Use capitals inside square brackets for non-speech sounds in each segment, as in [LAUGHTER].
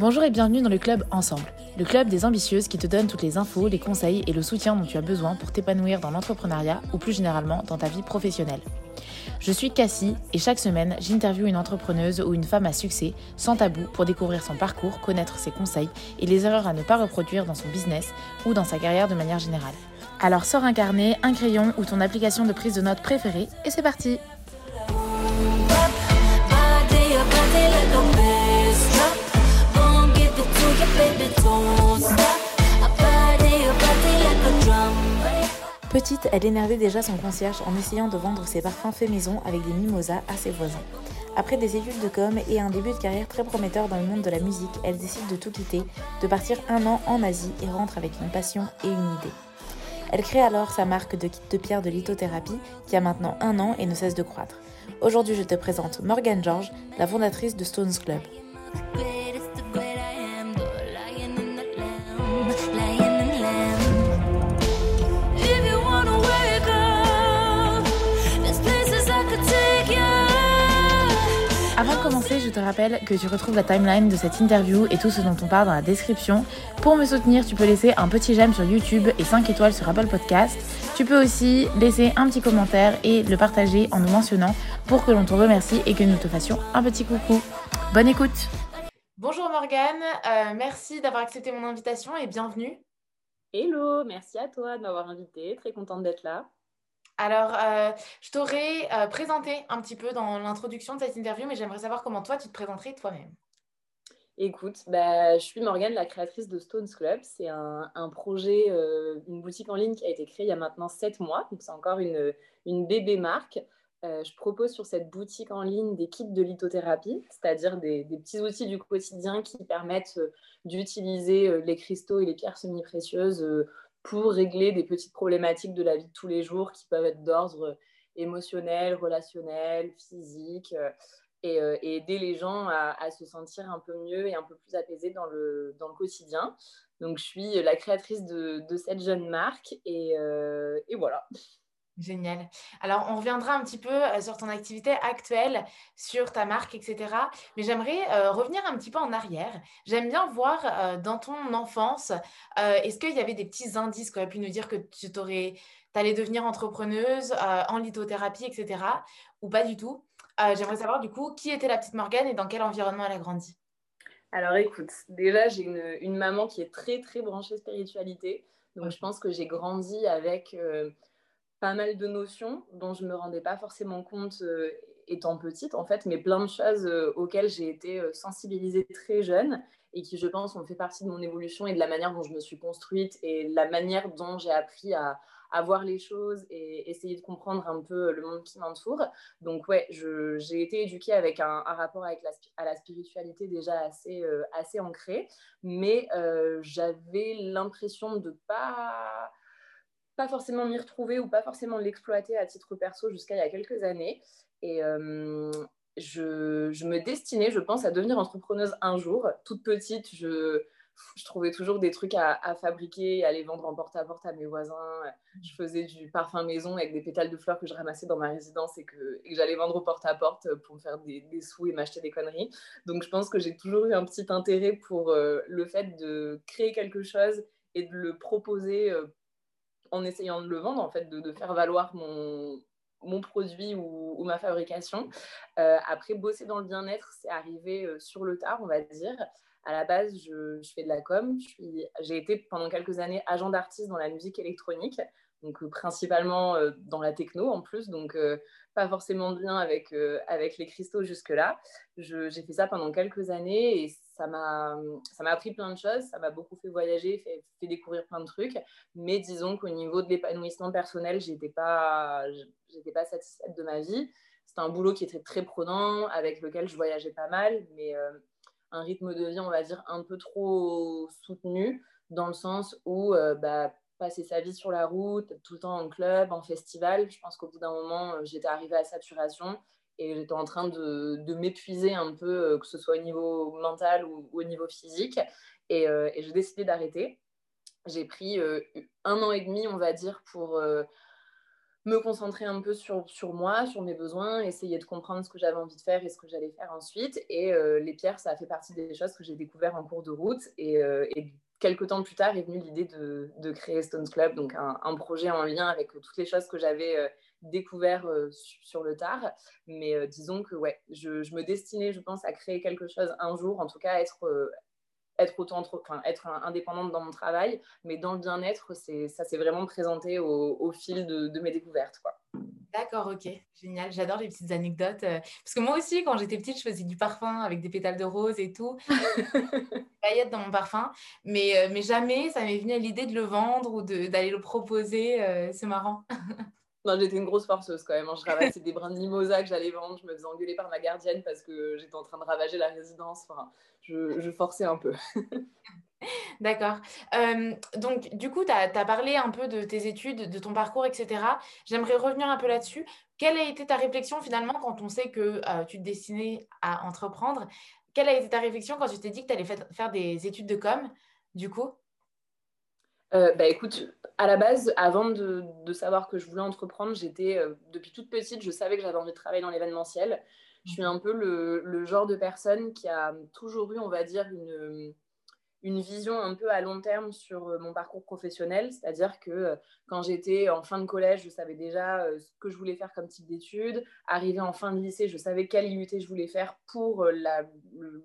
Bonjour et bienvenue dans le club Ensemble, le club des ambitieuses qui te donne toutes les infos, les conseils et le soutien dont tu as besoin pour t'épanouir dans l'entrepreneuriat ou plus généralement dans ta vie professionnelle. Je suis Cassie et chaque semaine, j'interviewe une entrepreneuse ou une femme à succès, sans tabou, pour découvrir son parcours, connaître ses conseils et les erreurs à ne pas reproduire dans son business ou dans sa carrière de manière générale. Alors sors un carnet, un crayon ou ton application de prise de notes préférée et c'est parti Petite, elle énervait déjà son concierge en essayant de vendre ses parfums faits maison avec des mimosas à ses voisins. Après des études de com et un début de carrière très prometteur dans le monde de la musique, elle décide de tout quitter, de partir un an en Asie et rentre avec une passion et une idée. Elle crée alors sa marque de kit de pierre de lithothérapie qui a maintenant un an et ne cesse de croître. Aujourd'hui, je te présente Morgane George, la fondatrice de Stones Club. Je te rappelle que tu retrouves la timeline de cette interview et tout ce dont on parle dans la description. Pour me soutenir, tu peux laisser un petit j'aime sur YouTube et 5 étoiles sur Apple Podcast. Tu peux aussi laisser un petit commentaire et le partager en nous mentionnant pour que l'on te remercie et que nous te fassions un petit coucou. Bonne écoute Bonjour Morgane, euh, merci d'avoir accepté mon invitation et bienvenue. Hello, merci à toi de m'avoir invité, très contente d'être là. Alors, euh, je t'aurais euh, présenté un petit peu dans l'introduction de cette interview, mais j'aimerais savoir comment toi, tu te présenterais toi-même. Écoute, bah, je suis Morgane, la créatrice de Stones Club. C'est un, projet, euh, une boutique en ligne qui a été créée il y a maintenant sept mois. Donc, c'est encore une, une bébé marque. je propose sur cette boutique en ligne des kits de lithothérapie, c'est-à-dire des, des, petits outils du quotidien qui permettent d'utiliser les cristaux et les pierres semi-précieuses pour régler des petites problématiques de la vie de tous les jours qui peuvent être d'ordre émotionnel, relationnel, physique, euh, euh, et, aider les gens à, se sentir un peu mieux et un peu plus apaisés dans le, dans le quotidien. Donc, je suis la créatrice de, cette jeune marque, euh, et voilà. Génial. Alors, on reviendra un petit peu euh, sur ton activité actuelle, sur ta marque, etc. Mais j'aimerais euh, revenir un petit peu en arrière. J'aime bien voir euh, dans ton enfance, est-ce qu'il y avait des petits indices qui auraient pu nous dire que tu allais devenir entrepreneuse en lithothérapie, etc. Ou pas du tout? J'aimerais savoir du coup qui était la petite Morgane et dans quel environnement elle a grandi? Alors écoute, déjà j'ai une, une, maman qui est très très branchée spiritualité. Donc je pense que j'ai grandi avec pas mal de notions dont je ne me rendais pas forcément compte euh, étant petite, en fait, mais plein de choses euh, auxquelles j'ai été euh, sensibilisée très jeune et qui, je pense, ont fait partie de mon évolution et de la manière dont je me suis construite et la manière dont j'ai appris à, voir les choses et essayer de comprendre un peu le monde qui m'entoure. Donc, ouais, j'ai été éduquée avec un, rapport avec la, à la spiritualité déjà assez, assez ancré, mais j'avais l'impression de pas pas forcément m'y retrouver ou pas forcément l'exploiter à titre perso jusqu'à il y a quelques années. Et euh, je, je, me destinais, je pense, à devenir entrepreneuse un jour. Toute petite, je, je trouvais toujours des trucs à, à, fabriquer, à vendre en porte-à-porte -à, mes voisins. Je faisais du parfum maison avec des pétales de fleurs que je ramassais dans ma résidence et que, et que j'allais vendre au porte-à-porte pour me faire des, des sous et m'acheter des conneries. Donc je pense que j'ai toujours eu un petit intérêt pour euh, le fait de créer quelque chose et de le proposer euh, en essayant de le vendre, en fait, de, faire valoir mon, mon produit ou, ma fabrication. Euh, après, bosser dans le bien-être, c'est arrivé euh, sur le tard, on va dire. À la base, je, fais de la com. J'ai été pendant quelques années agent d'artiste dans la musique électronique, donc euh, principalement dans la techno en plus, donc pas forcément bien avec, avec les cristaux jusque-là. J'ai fait ça pendant quelques années et ça m'a appris plein de choses, ça m'a beaucoup fait voyager, fait, découvrir plein de trucs. Mais disons qu'au niveau de l'épanouissement personnel, j'étais pas, pas satisfaite de ma vie. C'était un boulot qui était très prenant, avec lequel je voyageais pas mal, mais euh, un rythme de vie, on va dire, un peu trop soutenu, dans le sens où euh, bah, passer sa vie sur la route, tout le temps en club, en festival, je pense qu'au bout d'un moment, euh, j'étais arrivée à saturation et j'étais en train de, de m'épuiser un peu, euh, que ce soit au niveau mental ou, au niveau physique. Et, euh, et j'ai décidé d'arrêter. J'ai pris euh, un an et demi, on va dire, pour, me concentrer un peu sur, sur moi, sur mes besoins, essayer de comprendre ce que j'avais envie de faire et ce que j'allais faire ensuite. Et les pierres, ça a fait partie des choses que j'ai découvert en cours de route. Et, quelques temps plus tard est venue l'idée de, de, créer Stones Club, donc un, projet en lien avec toutes les choses que j'avais découvert sur le tard. Mais disons que ouais, je, je, me destinais, je pense, à créer quelque chose un jour, en tout cas être, être, autant, enfin, être indépendante dans mon travail. Mais dans le bien-être, ça s'est vraiment présenté au, au fil de, de, mes découvertes. Quoi. D'accord, ok, génial. J'adore les petites anecdotes. parce que moi aussi, quand j'étais petite, je faisais du parfum avec des pétales de rose et tout. [LAUGHS] paillettes dans mon parfum. Mais, mais jamais ça m'est venu à l'idée de le vendre ou d'aller le proposer. c'est marrant. [LAUGHS] Non, j'étais une grosse forceuse quand même. Hein. Je ramassais des brins de mimosa que j'allais vendre. Je me faisais engueuler par ma gardienne parce que j'étais en train de ravager la résidence. Enfin, je, forçais un peu. [LAUGHS] D'accord. Euh, donc, du coup, tu as, parlé un peu de tes études, de ton parcours, etc. J'aimerais revenir un peu là-dessus. Quelle a été ta réflexion finalement quand on sait que euh, tu te destinais à entreprendre? Quelle a été ta réflexion quand tu t'es dit que tu allais faire des études de com, du coup? Euh, bah, écoute, à la base, avant de, savoir que je voulais entreprendre, j'étais, euh, depuis toute petite, je savais que j'avais envie de travailler dans l'événementiel. Je suis un peu le, le, genre de personne qui a toujours eu, on va dire, une, une vision un peu à long terme sur euh, mon parcours professionnel. C'est-à-dire que quand j'étais en fin de collège, je savais déjà ce que je voulais faire comme type d'études. Arrivé en fin de lycée, je savais quelle IUT je voulais faire pour la,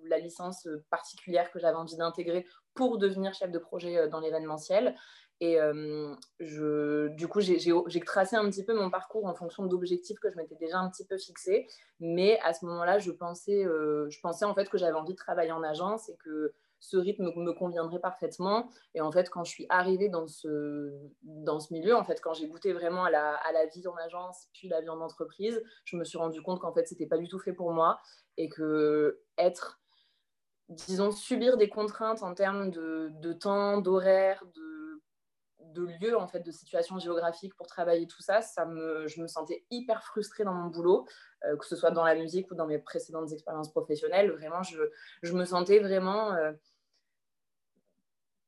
la licence particulière que j'avais envie d'intégrer pour devenir chef de projet euh, dans l'événementiel. Et euh, du coup, j'ai tracé un petit peu mon parcours en fonction d'objectifs que je m'étais déjà un petit peu fixés. Mais à ce moment-là, je, euh, je pensais en fait que j'avais envie de travailler en agence et que ce rythme me conviendrait parfaitement. Et en fait, quand je suis arrivée dans ce, dans ce milieu, en fait, quand j'ai goûté vraiment à la, à la, vie en agence, puis la vie en entreprise, je me suis rendu compte qu'en fait, c'était pas du tout fait pour moi et que être disons, subir des contraintes en termes de, de temps, d'horaire, de, de lieu, en fait, de situation géographique pour travailler tout ça, ça me, je me sentais hyper frustrée dans mon boulot, euh, que ce soit dans la musique ou dans mes précédentes expériences professionnelles. Vraiment, je, je me sentais vraiment, euh,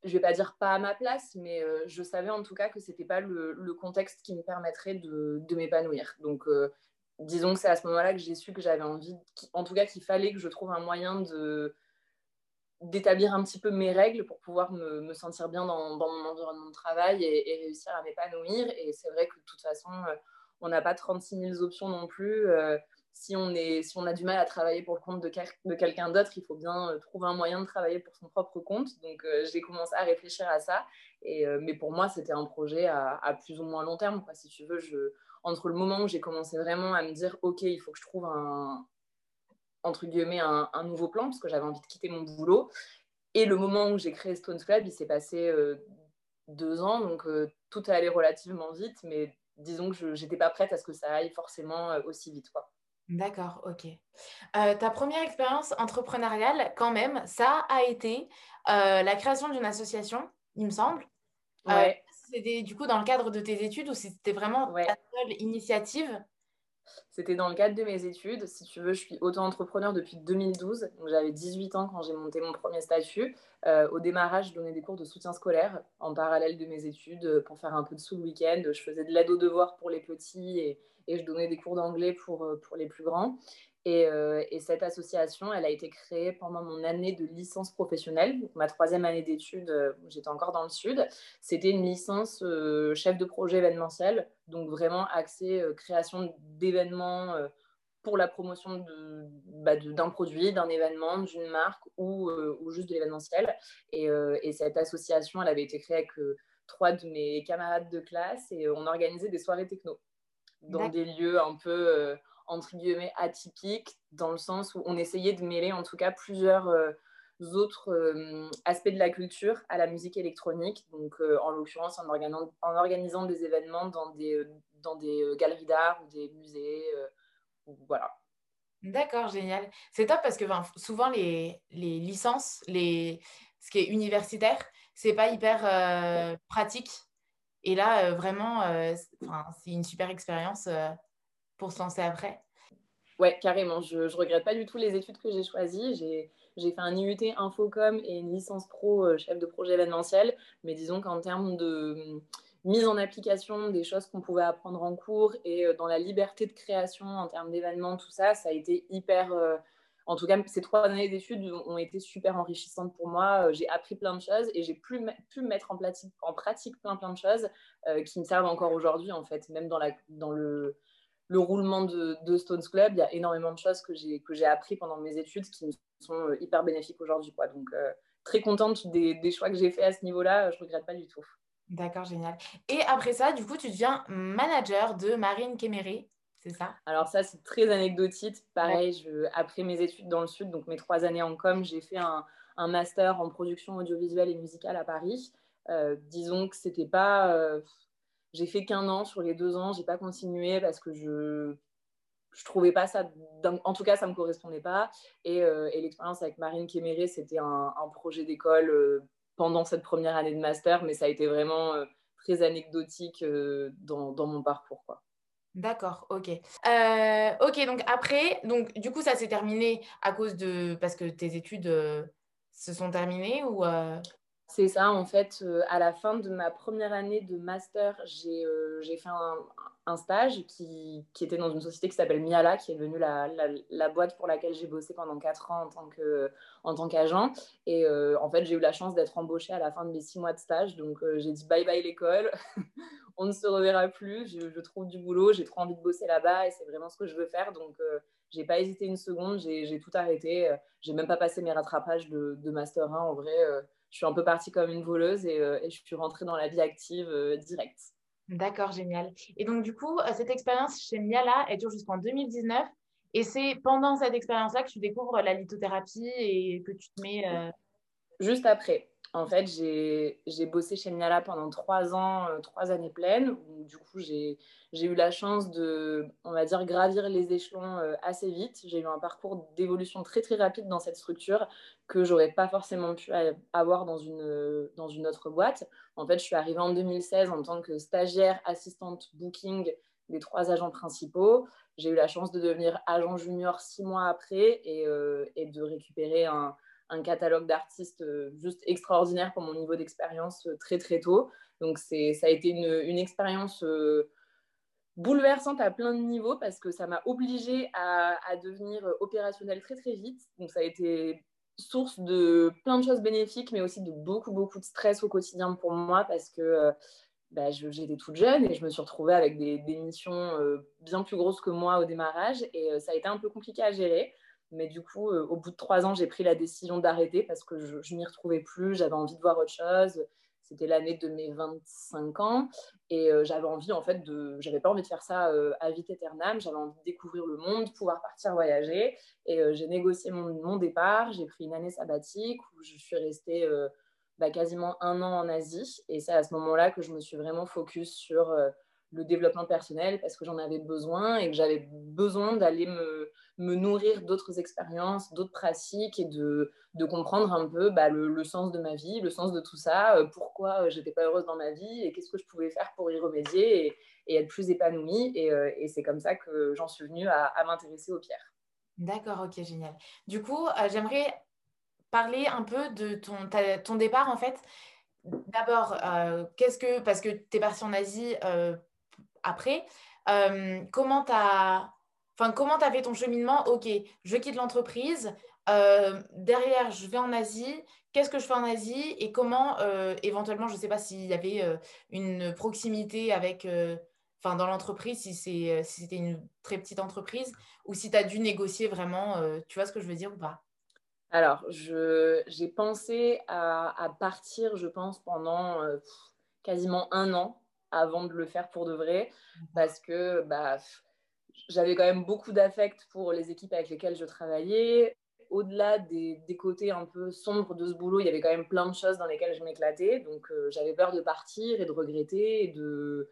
je vais pas dire pas à ma place, mais euh, je savais en tout cas que c'était pas le, contexte qui me permettrait de, de m'épanouir. Donc, disons que c'est à ce moment-là que j'ai su que j'avais envie, en tout cas qu'il fallait que je trouve un moyen de d'établir un petit peu mes règles pour pouvoir me, sentir bien dans, mon environnement de travail et, réussir à m'épanouir. Et c'est vrai que de toute façon, euh, on n'a pas 36 000 options non plus. Euh, si, on est, si on a du mal à travailler pour le compte de, quelqu'un d'autre, il faut bien euh, trouver un moyen de travailler pour son propre compte. Donc j'ai commencé à réfléchir à ça. Et, mais pour moi, c'était un projet à, plus ou moins long terme. Si tu veux, je, entre le moment où j'ai commencé vraiment à me dire, OK, il faut que je trouve un, entre guillemets, un, nouveau plan, parce que j'avais envie de quitter mon boulot. Et le moment où j'ai créé Stones Club, il s'est passé euh, deux ans, donc euh, tout est allé relativement vite, mais disons que je n'étais pas prête à ce que ça aille forcément euh, aussi vite. Quoi. D'accord, ok. ta première expérience entrepreneuriale, quand même, ça a été la création d'une association, il me semble. Ouais. c'était du coup dans le cadre de tes études ou c'était vraiment ta seule initiative? C'était dans le cadre de mes études. Si tu veux, je suis auto-entrepreneur depuis 2012. j'avais 18 ans quand j'ai monté mon premier statut. Euh, au démarrage, je donnais des cours de soutien scolaire en parallèle de mes études euh, pour faire un peu de sous le week-end. Je faisais de l'aide aux devoirs pour les petits et, et je donnais des cours d'anglais pour, euh, pour les plus grands. Euh, et, cette association, elle a été créée pendant mon année de licence professionnelle, ma troisième année d'études, euh, j'étais encore dans le sud. C'était une licence euh, chef de projet événementiel, donc vraiment axée création d'événements pour la promotion bah, d'un produit, d'un événement, d'une marque ou, ou, juste de l'événementiel. Et, et, cette association, elle avait été créée avec trois de mes camarades de classe et on organisait des soirées techno dans des lieux un peu entre guillemets atypique, dans le sens où on essayait de mêler en tout cas plusieurs euh, autres euh, aspects de la culture à la musique électronique. Donc, euh, en l'occurrence, en, en, organisant des événements dans des, dans des galeries d'art ou des musées. voilà. D'accord, génial. C'est top parce que souvent, les, les, licences, les, ce qui est universitaire, c'est pas hyper pratique. Et là, vraiment, c'est une super expérience pour se lancer après? Ouais, carrément. Je ne regrette pas du tout les études que j'ai choisies. J'ai fait un IUT Infocom et une licence pro euh, chef de projet événementiel. Mais disons qu'en termes de, mise en application des choses qu'on pouvait apprendre en cours et dans la liberté de création en termes d'événements, tout ça, ça a été hyper en tout cas, ces trois années d'études ont été super enrichissantes pour moi. J'ai appris plein de choses et j'ai pu, pu mettre en pratique, en pratique plein, plein de choses qui me servent encore aujourd'hui, en fait. Même dans, la, dans le, le roulement de, Stones Club, il y a énormément de choses que j'ai appris pendant mes études qui me sont hyper bénéfiques aujourd'hui. Donc, très contente des, des, choix que j'ai faits à ce niveau-là. Je ne regrette pas du tout. D'accord, génial. Et après ça, du coup, tu deviens manager de Marine Kéméré c'est ça? Alors ça, c'est très anecdotique. Pareil, je, après mes études dans le Sud, donc mes trois années en com, j'ai fait un, master en production audiovisuelle et musicale à Paris. Euh, disons que c'était pas... Euh, j'ai fait qu'un an sur les deux ans, j'ai pas continué parce que je je trouvais pas ça, en tout cas, ça me correspondait pas. Et, euh, l'expérience avec Marine Kéméré, c'était un, projet d'école pendant cette première année de master, mais ça a été vraiment très anecdotique dans, mon parcours. D'accord, ok. Euh, ok, donc après, donc du coup, ça s'est terminé à cause de parce que tes études euh, se sont terminées ou euh? C'est ça, en fait, à la fin de ma première année de master, j'ai fait un, stage qui, était dans une société qui s'appelle Miala, qui est devenue la, la, boîte pour laquelle j'ai bossé pendant 4 ans en tant qu'agent. Et en fait, j'ai eu la chance d'être embauchée à la fin de mes 6 mois de stage. Donc, j'ai dit bye bye l'école. [LAUGHS] on ne se reverra plus, je, trouve du boulot, j'ai trop envie de bosser là-bas et c'est vraiment ce que je veux faire. Donc, euh, j'ai pas hésité une seconde, j'ai tout arrêté. Euh, j'ai même pas passé mes rattrapages de, Master 1. En vrai, euh, je suis un peu partie comme une voleuse et, je suis rentrée dans la vie active directe. D'accord, génial. Et donc, du coup, cette expérience chez Miala, elle dure jusqu'en 2019. Et c'est pendant cette expérience-là que tu découvres la lithothérapie et que tu te mets. Juste après. En fait, j'ai bossé chez Miala pendant trois ans, euh, trois années pleines. du coup, j'ai eu la chance de, on va dire, gravir les échelons euh, assez vite. J'ai eu un parcours d'évolution très, très rapide dans cette structure que j'aurais pas forcément pu avoir dans une, dans une autre boîte. En fait, je suis arrivée en 2016 en tant que stagiaire assistante booking des trois agents principaux. J'ai eu la chance de devenir agent junior six mois après euh, et de récupérer un un catalogue d'artistes euh, juste extraordinaire pour mon niveau d'expérience euh, très très tôt. Donc ça a été une, expérience euh, bouleversante à plein de niveaux parce que ça m'a obligée à, devenir opérationnelle très très vite. Donc ça a été source de plein de choses bénéfiques, mais aussi de beaucoup beaucoup de stress au quotidien pour moi parce que bah, j'étais toute jeune et je me suis retrouvée avec des, missions bien plus grosses que moi au démarrage et ça a été un peu compliqué à gérer. Mais du coup, euh, au bout de trois ans, j'ai pris la décision d'arrêter parce que je, je m'y retrouvais plus, j'avais envie de voir autre chose. C'était l'année de mes 25 ans et euh, j'avais envie, en fait, de. J'avais pas envie de faire ça euh, à vite éternam, j'avais envie de découvrir le monde, pouvoir partir voyager. Et j'ai négocié mon, départ, j'ai pris une année sabbatique où je suis restée bah, quasiment un an en Asie. Et c'est à ce moment-là que je me suis vraiment focus sur le développement personnel parce que j'en avais besoin et que j'avais besoin d'aller me, me, nourrir d'autres expériences, d'autres pratiques et de, de comprendre un peu bah, le, sens de ma vie, le sens de tout ça, euh, pourquoi euh, j'étais pas heureuse dans ma vie et qu'est-ce que je pouvais faire pour y remédier et, être plus épanouie. Et, euh, et c'est comme ça que j'en suis venue à, m'intéresser aux pierres. D'accord, ok, génial. Du coup, j'aimerais parler un peu de ton, ton départ en fait. D'abord, qu'est-ce que, parce que tu es partie en Asie après. Euh, comment tu as... Comment as fait ton cheminement? Ok, je quitte l'entreprise. Euh, derrière, je vais en Asie. Qu'est-ce que je fais en Asie? Et comment, euh, éventuellement, je ne sais pas s'il y avait une proximité avec, enfin, dans l'entreprise, si, c'était une très petite entreprise, ou si tu as dû négocier vraiment, tu vois ce que je veux dire ou pas? Alors, j'ai pensé à, partir, je pense, pendant quasiment un an avant de le faire pour de vrai, parce que bah, j'avais quand même beaucoup d'affect pour les équipes avec lesquelles je travaillais. Au-delà des, des, côtés un peu sombres de ce boulot, il y avait quand même plein de choses dans lesquelles je m'éclatais. Donc euh, j'avais peur de partir et de regretter et de,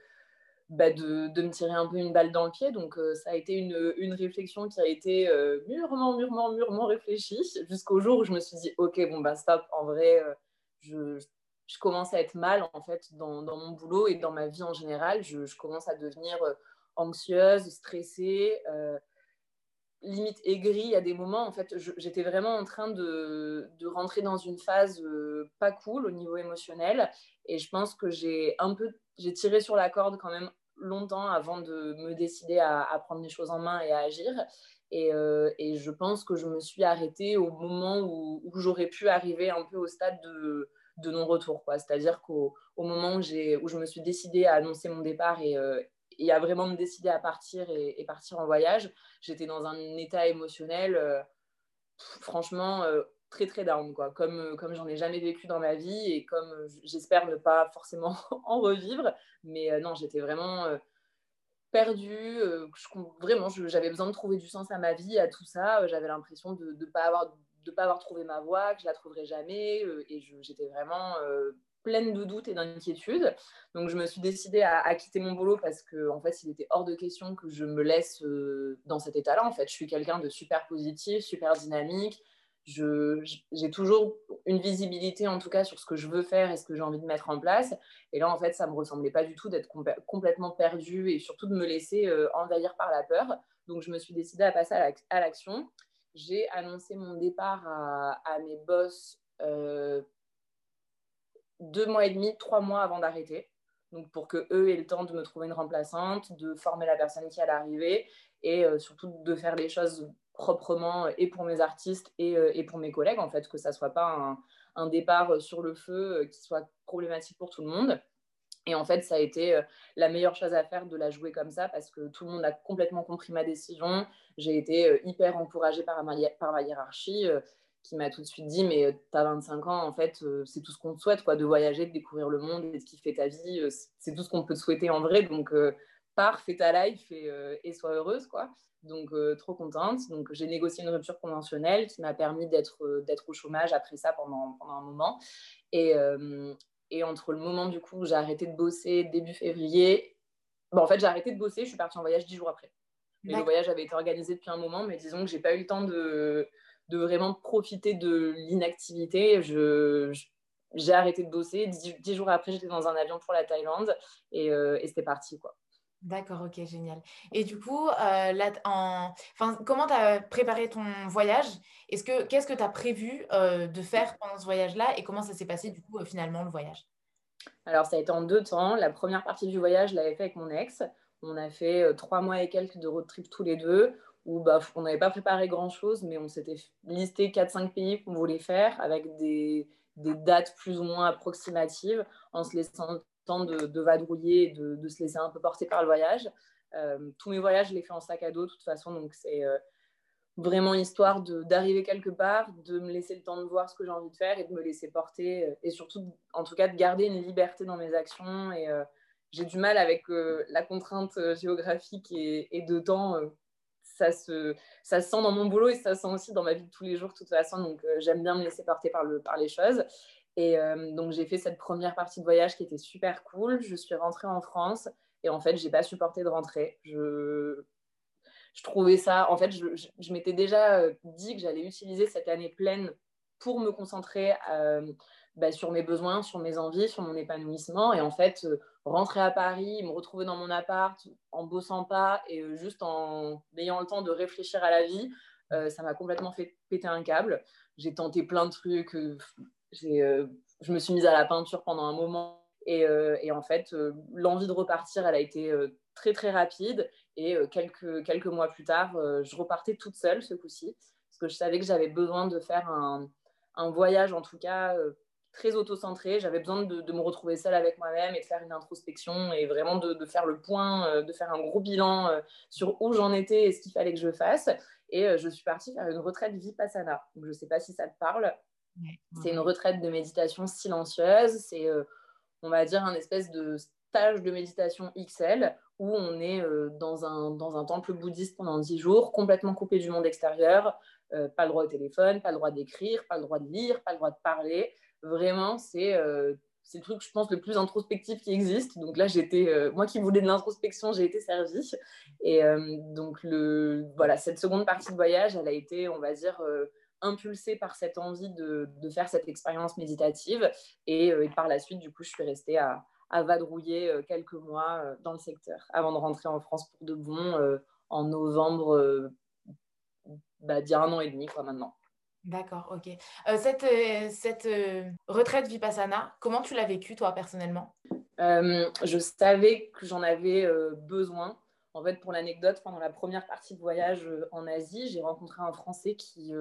bah, de, de, me tirer un peu une balle dans le pied. Donc euh, ça a été une, une, réflexion qui a été euh, mûrement, mûrement, mûrement réfléchie jusqu'au jour où je me suis dit, ok, bon, bah stop, en vrai, je, je commence à être mal en fait dans, mon boulot et dans ma vie en général. Je, commence à devenir euh, anxieuse, stressée. Euh, limite aigri à des moments. En fait, j'étais vraiment en train de, rentrer dans une phase pas cool au niveau émotionnel. Et je pense que j'ai un peu, j'ai tiré sur la corde quand même longtemps avant de me décider à, prendre les choses en main et à agir. Et, je pense que je me suis arrêtée au moment où j'aurais pu arriver un peu au stade de, de non-retour. C'est-à-dire qu'au au moment où, où, je me suis décidée à annoncer mon départ et, et à vraiment me décider à partir et, partir en voyage, j'étais dans un état émotionnel, euh, franchement, euh, très très down, quoi. Comme, euh, comme j'en ai jamais vécu dans ma vie et comme j'espère ne pas forcément [LAUGHS] en revivre. Mais non, j'étais vraiment perdue. vraiment, j'avais besoin de trouver du sens à ma vie, à tout ça. J'avais l'impression de ne pas avoir de pas avoir trouvé ma voie, que je la trouverais jamais. et j'étais vraiment pleine de doutes et d'inquiétudes. Donc, je me suis décidée à, quitter mon boulot parce que, en fait, il était hors de question que je me laisse euh, dans cet état-là. En fait, je suis quelqu'un de super positif, super dynamique. J'ai toujours une visibilité, en tout cas, sur ce que je veux faire et ce que j'ai envie de mettre en place. Et là, en fait, ça me ressemblait pas du tout d'être complètement perdue et surtout de me laisser euh, envahir par la peur. Donc, je me suis décidée à passer à l'action. J'ai annoncé mon départ à, mes boss euh, deux mois et demi, trois mois avant d'arrêter. Donc pour que eux aient le temps de me trouver une remplaçante, de former la personne qui allait arriver et euh, surtout de faire les choses proprement et pour mes artistes et, euh, pour mes collègues en fait, que ça soit pas un, départ sur le feu qui soit problématique pour tout le monde. Et en fait, ça a été la meilleure chose à faire de la jouer comme ça parce que tout le monde a complètement compris ma décision. J'ai été hyper encouragée par ma, hiérarchie qui m'a tout de suite dit mais tu as 25 ans en fait euh, c'est tout ce qu'on te souhaite quoi de voyager de découvrir le monde et de kiffer ta vie euh, c'est tout ce qu'on peut te souhaiter en vrai. Donc euh, pars fais ta life et, sois heureuse quoi. Donc trop contente. Donc j'ai négocié une rupture conventionnelle qui m'a permis d'être d'être au chômage après ça pendant, pendant un moment. Et, et entre le moment du coup où j'ai arrêté de bosser début février bon, en fait j'ai arrêté de bosser je suis partie en voyage dix jours après mais le voyage avait été organisé depuis un moment mais disons que j'ai pas eu le temps de de vraiment profiter de l'inactivité. Je, j'ai arrêté de bosser. Dix, jours après, j'étais dans un avion pour la Thaïlande et, euh, et c'était parti. quoi. D'accord, ok, génial. Et du coup, euh, comment tu as préparé ton voyage? Est-ce que, Qu'est-ce que tu as prévu euh, de faire pendant ce voyage-là et comment ça s'est passé du coup finalement le voyage? Alors, ça a été en deux temps. La première partie du voyage, je l'avais fait avec mon ex. On a fait trois mois et quelques de road trip tous les deux où bah, on n'avait pas préparé grand-chose, mais on s'était listé 4-5 pays qu'on voulait faire avec des, dates plus ou moins approximatives en se laissant temps de, de vadrouiller de, de, se laisser un peu porter par le voyage. Euh, tous mes voyages, je les fais en sac à dos de toute façon, donc c'est euh, vraiment histoire d'arriver quelque part, de me laisser le temps de voir ce que j'ai envie de faire et de me laisser porter euh, et surtout, en tout cas, de garder une liberté dans mes actions. Et j'ai du mal avec la contrainte géographique et, de temps ça se, sent dans mon boulot et ça se sent aussi dans ma vie de tous les jours de toute façon. Donc, j'aime bien me laisser porter par les choses. Et euh, donc, j'ai fait cette première partie de voyage qui était super cool. Je suis rentrée en France et en fait, j'ai pas supporté de rentrer. Je, trouvais ça, en fait, je, m'étais déjà euh, dit que j'allais utiliser cette année pleine pour me concentrer bah, sur mes besoins, sur mes envies, sur mon épanouissement. Et en fait, rentrer à Paris, me retrouver dans mon appart en bossant pas et euh, juste en ayant le temps de réfléchir à la vie, euh, ça m'a complètement fait péter un câble. J'ai tenté plein de trucs. Euh, je me suis mise à la peinture pendant un moment. Et, et en fait, l'envie de repartir, elle a été très très rapide. Et quelques, quelques mois plus tard, je repartais toute seule ce coup-ci. Parce que je savais que j'avais besoin de faire un, un voyage, en tout cas, très auto-centrée. J'avais besoin de, me retrouver seule avec moi-même et de faire une introspection et vraiment de, faire le point, euh, de faire un gros bilan euh, sur où j'en étais et ce qu'il fallait que je fasse. Et euh, je suis partie faire une retraite Vipassana. Donc, je ne sais pas si ça te parle. C'est une retraite de méditation silencieuse. C'est, on va dire, un espèce de stage de méditation XL où on est dans, un, dans un temple bouddhiste pendant 10 jours, complètement coupé du monde extérieur, pas le droit au téléphone, pas le droit d'écrire, pas le droit de lire, pas le droit de parler. Vraiment, euh, c'est le truc, je pense, le plus introspectif qui existe. Donc là, j'étais, euh, moi qui voulais de l'introspection, j'ai été servie. Et euh, donc, le, voilà, cette seconde partie de voyage, elle a été, on va dire, impulsée par cette envie de, de faire cette expérience méditative. Et, par la suite, du coup, je suis restée à, à vadrouiller quelques mois dans le secteur avant de rentrer en France pour de bon en novembre bah, d'il y a un an et demi, quoi, maintenant. D'accord, ok. Euh, cette euh, cette euh, retraite Vipassana, comment tu l'as vécue, toi, personnellement? Je savais que j'en avais besoin. En fait, pour l'anecdote, pendant la première partie de voyage en Asie, j'ai rencontré un Français qui,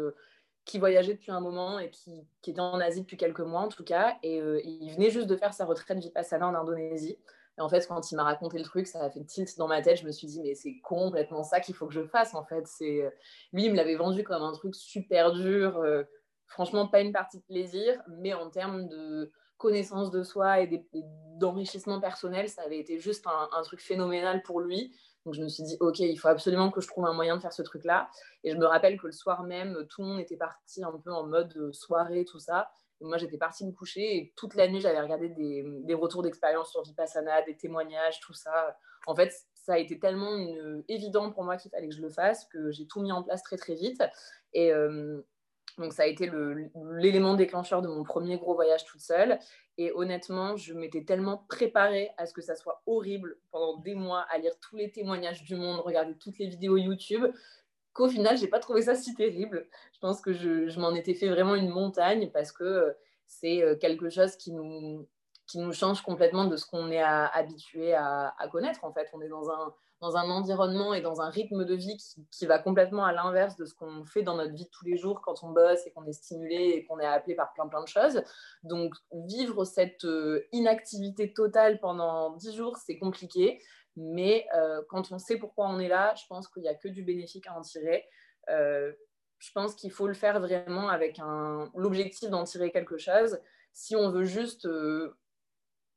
qui voyageait depuis un moment et qui, qui, était en Asie depuis quelques mois, en tout cas. Et il venait juste de faire sa retraite Vipassana en Indonésie. Et en fait, quand il m'a raconté le truc, ça a fait tilt dans ma tête. Je me suis dit, mais c'est complètement ça qu'il faut que je fasse, en fait. C'est Lui, il me l'avait vendu comme un truc super dur. Euh, franchement, pas une partie de plaisir, mais en termes de connaissance de soi et d'enrichissement personnel, ça avait été juste un, truc phénoménal pour lui. Donc je me suis dit, ok, il faut absolument que je trouve un moyen de faire ce truc-là. Et je me rappelle que le soir même, tout le monde était parti un peu en mode euh, soirée, tout ça moi, j'étais partie me coucher et toute la nuit, j'avais regardé des, retours d'expérience sur Vipassana, des témoignages, tout ça. En fait, ça a été tellement évident pour moi qu'il fallait que je le fasse que j'ai tout mis en place très, très vite. Et euh, donc, ça a été l'élément déclencheur de mon premier gros voyage toute seule. Et honnêtement, je m'étais tellement préparée à ce que ça soit horrible pendant des mois, à lire tous les témoignages du monde, regarder toutes les vidéos YouTube, qu'au final, j'ai pas trouvé ça si terrible. Je pense que je, m'en étais fait vraiment une montagne parce que euh, c'est euh, quelque chose qui nous, qui nous change complètement de ce qu'on est habitué à, connaître. En fait, on est dans un, dans un environnement et dans un rythme de vie qui, va complètement à l'inverse de ce qu'on fait dans notre vie de tous les jours quand on bosse et qu'on est stimulé et qu'on est appelé par plein plein de choses. Donc, vivre cette euh, inactivité totale pendant dix jours, c'est compliqué. Mais euh, quand on sait pourquoi on est là, je pense qu'il n'y a que du bénéfique à en tirer. Euh, je pense qu'il faut le faire vraiment avec l'objectif d'en tirer quelque chose. Si on veut juste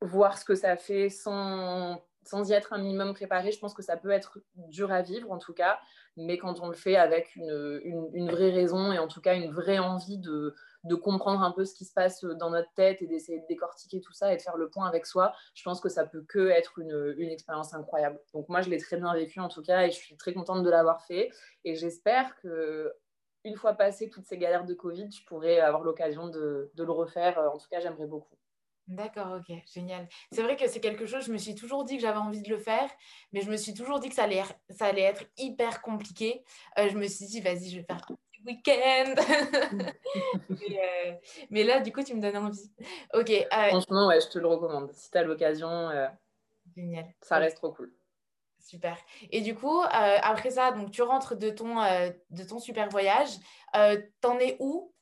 voir ce que ça fait sans, sans y être un minimum préparé, je pense que ça peut être dur à vivre en tout cas. Mais quand on le fait avec une, une vraie raison et en tout cas une vraie envie de, de comprendre un peu ce qui se passe dans notre tête et d'essayer de décortiquer tout ça et de faire le point avec soi, je pense que ça peut que être une, une expérience incroyable. Donc moi, je l'ai très bien vécu en tout cas et je suis très contente de l'avoir fait. Et j'espère que une fois passé toutes ces galères de Covid, je pourrai avoir l'occasion de, de le refaire. En tout cas, j'aimerais beaucoup. D'accord, ok, génial. C'est vrai que c'est quelque chose, je me suis toujours dit que j'avais envie de le faire, mais je me suis toujours dit que ça allait, ça allait être hyper compliqué. Euh, je me suis dit, vas-y, je vais faire week-end. [LAUGHS] Euh, mais, là, du coup, tu me donnes envie. Ok. Euh, Franchement, ouais, je te le recommande. Si tu as l'occasion, Génial. ça reste trop cool. Super. Et du coup, après ça, donc tu rentres de ton, de ton super voyage. T'en es où?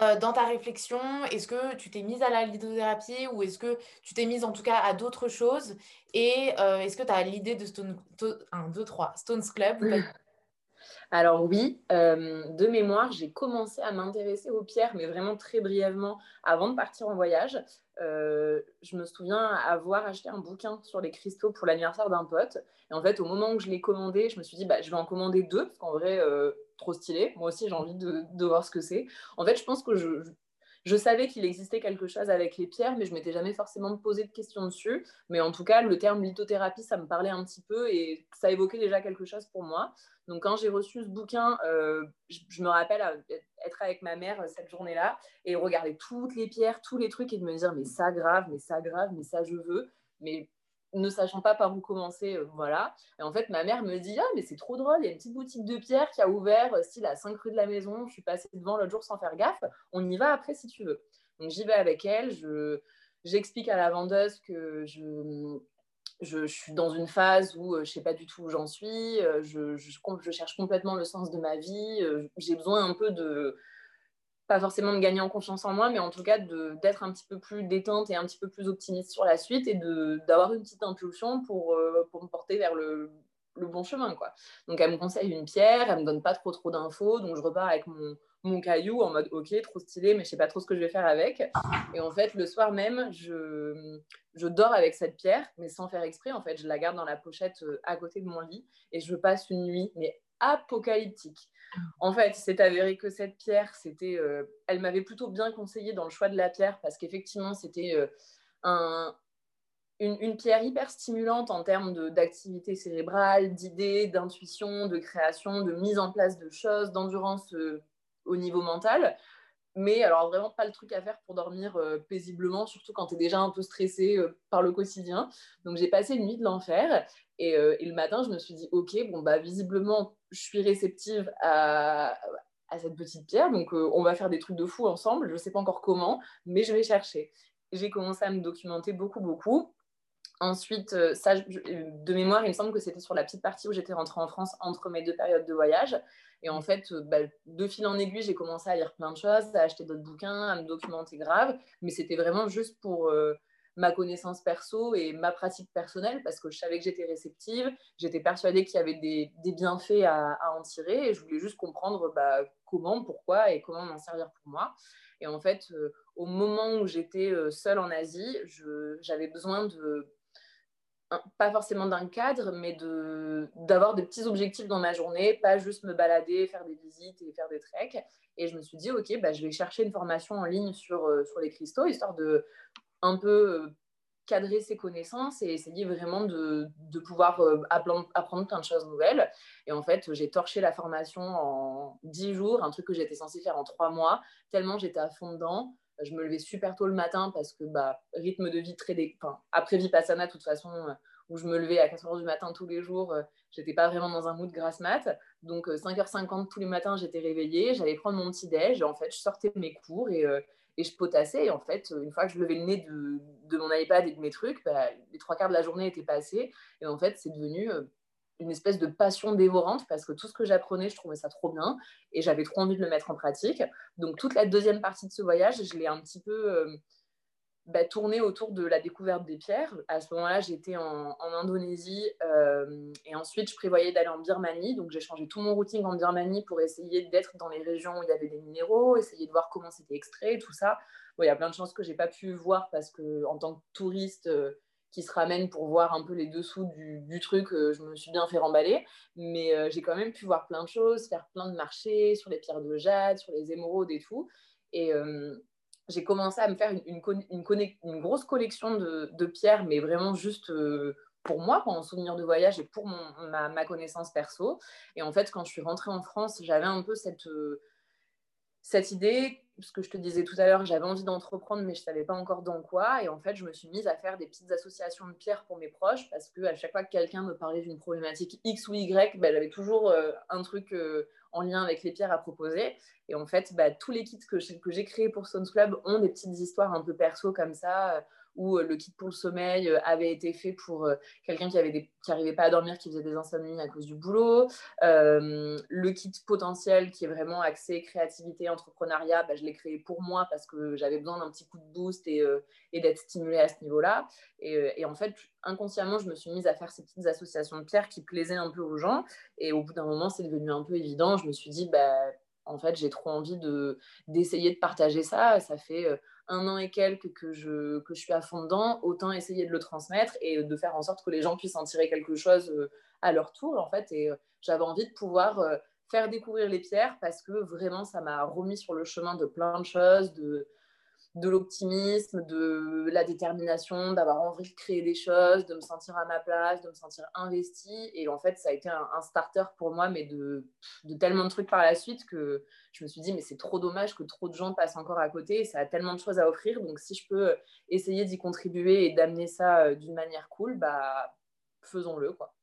Dans ta réflexion Est-ce que tu t'es mise à la lithothérapie ou est-ce que tu t'es mise en tout cas à d'autres choses? Et est-ce que tu as l'idée de Stone, 1, 2, 3, Stones Club [LAUGHS] alors oui, euh, de mémoire, j'ai commencé à m'intéresser aux pierres, mais vraiment très brièvement avant de partir en voyage. Euh, je me souviens avoir acheté un bouquin sur les cristaux pour l'anniversaire d'un pote. Et en fait, au moment où je l'ai commandé, je me suis dit, bah, je vais en commander deux, parce qu'en vrai, euh, trop stylé. Moi aussi, j'ai envie de, voir ce que c'est. En fait, je pense que je, je savais qu'il existait quelque chose avec les pierres, mais je m'étais jamais forcément posé de questions dessus. Mais en tout cas, le terme lithothérapie, ça me parlait un petit peu et ça évoquait déjà quelque chose pour moi. Donc, quand j'ai reçu ce bouquin, euh, je, me rappelle être avec ma mère cette journée-là et regarder toutes les pierres, tous les trucs et de me dire, mais ça grave, mais ça grave, mais ça je veux. Mais ne sachant pas par où commencer, euh, voilà. Et en fait, ma mère me dit Ah, mais c'est trop drôle, il y a une petite boutique de pierre qui a ouvert, euh, style à 5 rues de la maison. Je suis passée devant l'autre jour sans faire gaffe. On y va après si tu veux. Donc j'y vais avec elle. Je, j'explique à la vendeuse que je, je, suis dans une phase où euh, je ne sais pas du tout où j'en suis. Je, je, cherche complètement le sens de ma vie. J'ai besoin un peu de pas forcément de gagner en confiance en moi, mais en tout cas d'être un petit peu plus détente et un petit peu plus optimiste sur la suite et d'avoir une petite impulsion pour, euh, pour me porter vers le, le, bon chemin. Quoi. Donc elle me conseille une pierre, elle me donne pas trop trop d'infos, donc je repars avec mon, mon, caillou en mode ok, trop stylé, mais je sais pas trop ce que je vais faire avec. Et en fait, le soir même, je, je dors avec cette pierre, mais sans faire exprès. En fait, je la garde dans la pochette euh, à côté de mon lit et je passe une nuit, mais apocalyptique. En fait, c'est avéré que cette pierre, c'était, euh, elle m'avait plutôt bien conseillé dans le choix de la pierre parce qu'effectivement, c'était euh, une, pierre hyper stimulante en termes d'activité cérébrale, d'idées, d'intuition, de création, de mise en place de choses, d'endurance euh, au niveau mental. Mais alors vraiment pas le truc à faire pour dormir euh, paisiblement, surtout quand tu es déjà un peu stressé euh, par le quotidien. Donc j'ai passé une nuit de l'enfer et, euh, et, le matin je me suis dit ok bon bah visiblement je suis réceptive à, à cette petite pierre, donc on va faire des trucs de fou ensemble. Je sais pas encore comment, mais je vais chercher. J'ai commencé à me documenter beaucoup beaucoup. Ensuite, ça, de mémoire, il me semble que c'était sur la petite partie où j'étais rentrée en France entre mes deux périodes de voyage. Et en fait, euh, bah, de fil en aiguille, j'ai commencé à lire plein de choses, à acheter d'autres bouquins, à me documenter grave. Mais c'était vraiment juste pour euh, ma connaissance perso et ma pratique personnelle parce que je savais que j'étais réceptive. J'étais persuadée qu'il y avait des, bienfaits à, en tirer et je voulais juste comprendre bah, comment, pourquoi et comment m'en servir pour moi. Et en fait, euh, au moment où j'étais seule en Asie, j'avais besoin de pas forcément d'un cadre, mais d'avoir des petits objectifs dans ma journée, pas juste me balader, faire des visites et faire des treks. Et je me suis dit, OK, bah, je vais chercher une formation en ligne sur, euh, sur les cristaux, histoire de un peu euh, cadrer ses connaissances et essayer vraiment de, de pouvoir euh, apprendre, apprendre plein de choses nouvelles. Et en fait, j'ai torché la formation en 10 jours, un truc que j'étais censée faire en 3 mois, tellement j'étais à fond dedans je me levais super tôt le matin parce que bah, rythme de vie très dé... après Vipassana de toute façon euh, où je me levais à 4h du matin tous les jours euh, j'étais pas vraiment dans un mood grasse mat. Donc 5h50 euh, tous les matins j'étais réveillée j'allais prendre mon petit déj en fait je sortais mes cours et, et je potassais. Et en fait une fois que je levais le nez de, de mon iPad et de mes trucs bah, les trois quarts de la journée étaient passés et en fait c'est devenu une espèce de passion dévorante parce que tout ce que j'apprenais, je trouvais ça trop bien et j'avais trop envie de le mettre en pratique. Donc toute la deuxième partie de ce voyage, je l'ai un petit peu euh, bah, tourné autour de la découverte des pierres. À ce moment-là, j'étais en, Indonésie euh, et ensuite je prévoyais d'aller en Birmanie. Donc j'ai changé tout mon routing en Birmanie pour essayer d'être dans les régions où il y avait des minéraux, essayer de voir comment c'était extrait, tout ça. il y a plein de choses que j'ai pas pu voir parce que en tant que touriste, euh, qui se ramène pour voir un peu les dessous du, truc. Euh, je me suis bien fait remballer, mais euh, j'ai quand même pu voir plein de choses, faire plein de marchés sur les pierres de jade, sur les émeraudes et tout. Et euh, j'ai commencé à me faire une, grosse collection de, pierres, mais vraiment juste pour moi, pour mon souvenir de voyage et pour ma, connaissance perso. Et en fait, quand je suis rentrée en France, j'avais un peu cette, cette idée ce que je te disais tout à l'heure, j'avais envie d'entreprendre, mais je ne savais pas encore dans quoi. Et en fait, je me suis mise à faire des petites associations de pierres pour mes proches parce que à chaque fois que quelqu'un me parlait d'une problématique X ou Y, bah, j'avais toujours euh, un truc euh, en lien avec les pierres à proposer. Et en fait, bah, tous les kits que j'ai créés pour Stones Club ont des petites histoires un peu perso comme ça où euh, le kit pour le sommeil euh, avait été fait pour euh, quelqu'un qui n'arrivait pas à dormir, qui faisait des insomnies à cause du boulot. le kit potentiel qui est vraiment axé créativité, entrepreneuriat, bah, je l'ai créé pour moi parce que j'avais besoin d'un petit coup de boost et, d'être stimulée à ce niveau-là. Et, en fait, inconsciemment, je me suis mise à faire ces petites associations de pierres qui plaisaient un peu aux gens. Et au bout d'un moment, c'est devenu un peu évident. Je me suis dit, bah, en fait, j'ai trop envie de, d'essayer de partager ça. Ça fait un an et quelques que je, que je suis à fond dedans, autant essayer de le transmettre et de faire en sorte que les gens puissent en tirer quelque chose euh, à leur tour, en fait. Et euh, j'avais envie de pouvoir euh, faire découvrir les pierres parce que vraiment, ça m'a remis sur le chemin de plein de choses, de, de l'optimisme, de la détermination, d'avoir envie de créer des choses, de me sentir à ma place, de me sentir investie. Et en fait, ça a été un, starter pour moi, mais de, tellement de trucs par la suite que je me suis dit, mais c'est trop dommage que trop de gens passent encore à côté. Et ça a tellement de choses à offrir. Donc, si je peux essayer d'y contribuer et d'amener ça euh, d'une manière cool, bah, faisons-le, quoi.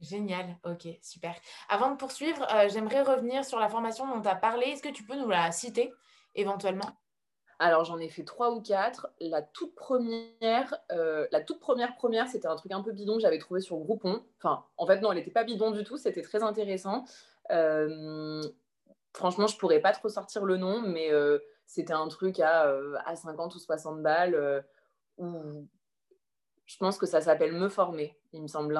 Génial, ok, super. Avant de poursuivre, euh, j'aimerais revenir sur la formation dont tu as parlé. Est-ce que tu peux nous la citer éventuellement? Alors j'en ai fait trois ou quatre. La toute première, euh, la toute première première, c'était un truc un peu bidon que j'avais trouvé sur Groupon. Enfin, en fait non, elle n'était pas bidon du tout. C'était très intéressant. Euh, franchement, je pourrais pas trop sortir le nom, mais euh, c'était un truc à, à 50 ou 60 balles où je pense que ça s'appelle Me Former. Il me semble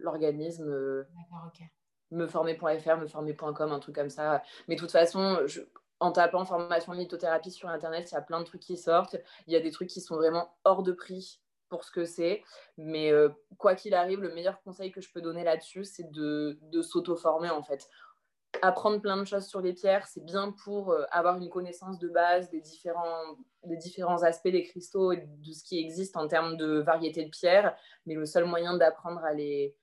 l'organisme. D'accord, ok meformer.fr, meformer.com, un truc comme ça. Mais de toute façon, je, en tapant formation lithothérapie sur Internet, il y a plein de trucs qui sortent. Il y a des trucs qui sont vraiment hors de prix pour ce que c'est. Mais euh, quoi qu'il arrive, le meilleur conseil que je peux donner là-dessus, c'est de, s'auto-former en fait. Apprendre plein de choses sur les pierres, c'est bien pour euh, avoir une connaissance de base des différents, des différents aspects des cristaux et de ce qui existe en termes de variété de pierres. Mais le seul moyen d'apprendre à les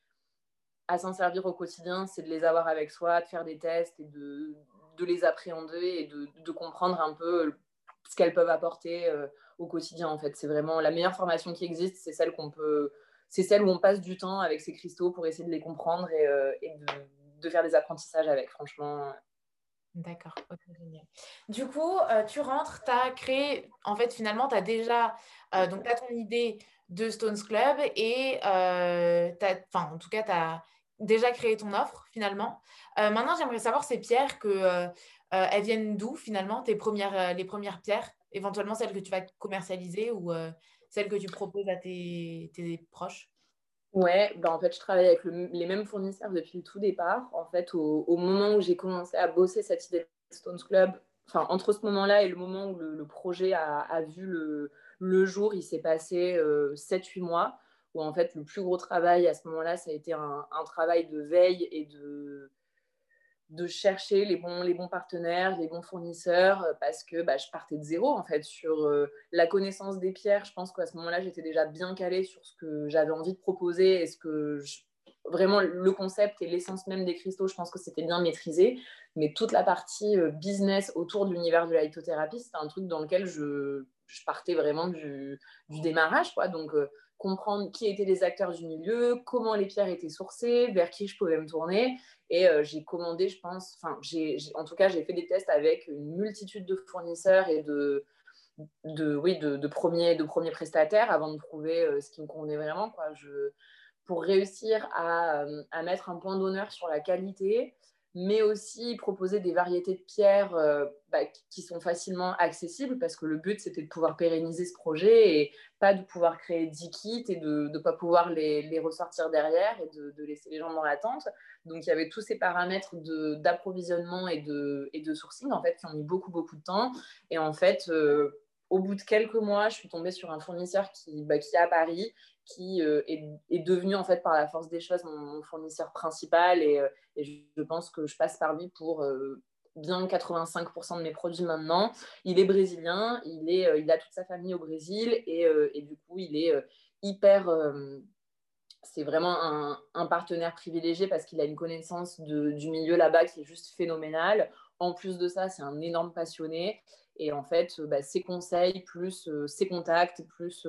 à s'en servir au quotidien, c'est de les avoir avec soi, de faire des tests et de, de les appréhender et de, comprendre un peu ce qu'elles peuvent apporter au quotidien en fait. C'est vraiment la meilleure formation qui existe, c'est celle qu'on peut, c'est celle où on passe du temps avec ces cristaux pour essayer de les comprendre et, et de, faire des apprentissages avec. Franchement, D'accord. Du coup, euh, tu rentres, tu as créé, en fait, finalement, tu as déjà, euh, donc tu as ton idée de Stones Club et, euh, enfin, en tout cas, tu as déjà créé ton offre, finalement. maintenant, j'aimerais savoir ces pierres, que, elles viennent d'où, finalement, tes premières, les premières pierres, éventuellement celles que tu vas commercialiser ou celles que tu proposes à tes, tes proches? Ouais, bah en fait, je travaille avec les mêmes fournisseurs depuis le tout départ. En fait, au, moment où j'ai commencé à bosser cette idée de Stones Club, enfin, entre ce moment-là et le moment où le, projet a, vu le, le, jour, il s'est passé 7-8 euh, mois, où en fait, le plus gros travail à ce moment-là, ça a été un, travail de veille et de, de chercher les bons, les bons partenaires, les bons fournisseurs, euh, parce que bah, je partais de zéro en fait sur euh, la connaissance des pierres. Je pense qu'à ce moment-là, j'étais déjà bien calée sur ce que j'avais envie de proposer et ce que vraiment le concept et l'essence même des cristaux, je pense que c'était bien maîtrisé. Mais toute la partie euh, business autour de l'univers de la lithothérapie, c'était un truc dans lequel je, partais vraiment du, démarrage. Quoi. Donc, comprendre qui étaient les acteurs du milieu, comment les pierres étaient sourcées, vers qui je pouvais me tourner. Et euh, j'ai commandé, je pense, enfin, en tout cas, j'ai fait des tests avec une multitude de fournisseurs et de, de, oui, de, premiers, de premiers prestataires avant de trouver euh, ce qui me convenait vraiment. Quoi. Je, pour réussir à, euh, à mettre un point d'honneur sur la qualité, mais aussi proposer des variétés de pierres euh, bah, qui sont facilement accessibles parce que le but c'était de pouvoir pérenniser ce projet et pas de pouvoir créer 10 kits et de ne pas pouvoir les, ressortir derrière et de, de, laisser les gens dans l'attente. Donc il y avait tous ces paramètres d'approvisionnement et de, et de sourcing en fait qui ont mis beaucoup beaucoup de temps et en fait euh, au bout de quelques mois, je suis tombée sur un fournisseur qui, bah, est à Paris qui euh, est, devenu en fait par la force des choses mon, fournisseur principal et, euh, je, pense que je passe par lui pour euh, bien 85% de mes produits maintenant. Il est brésilien, il, a toute sa famille au Brésil et, du coup il est hyper... c'est vraiment un, partenaire privilégié parce qu'il a une connaissance du milieu là-bas qui est juste phénoménale. En plus de ça, c'est un énorme passionné. Et en fait, bah, ses conseils, plus ses contacts, plus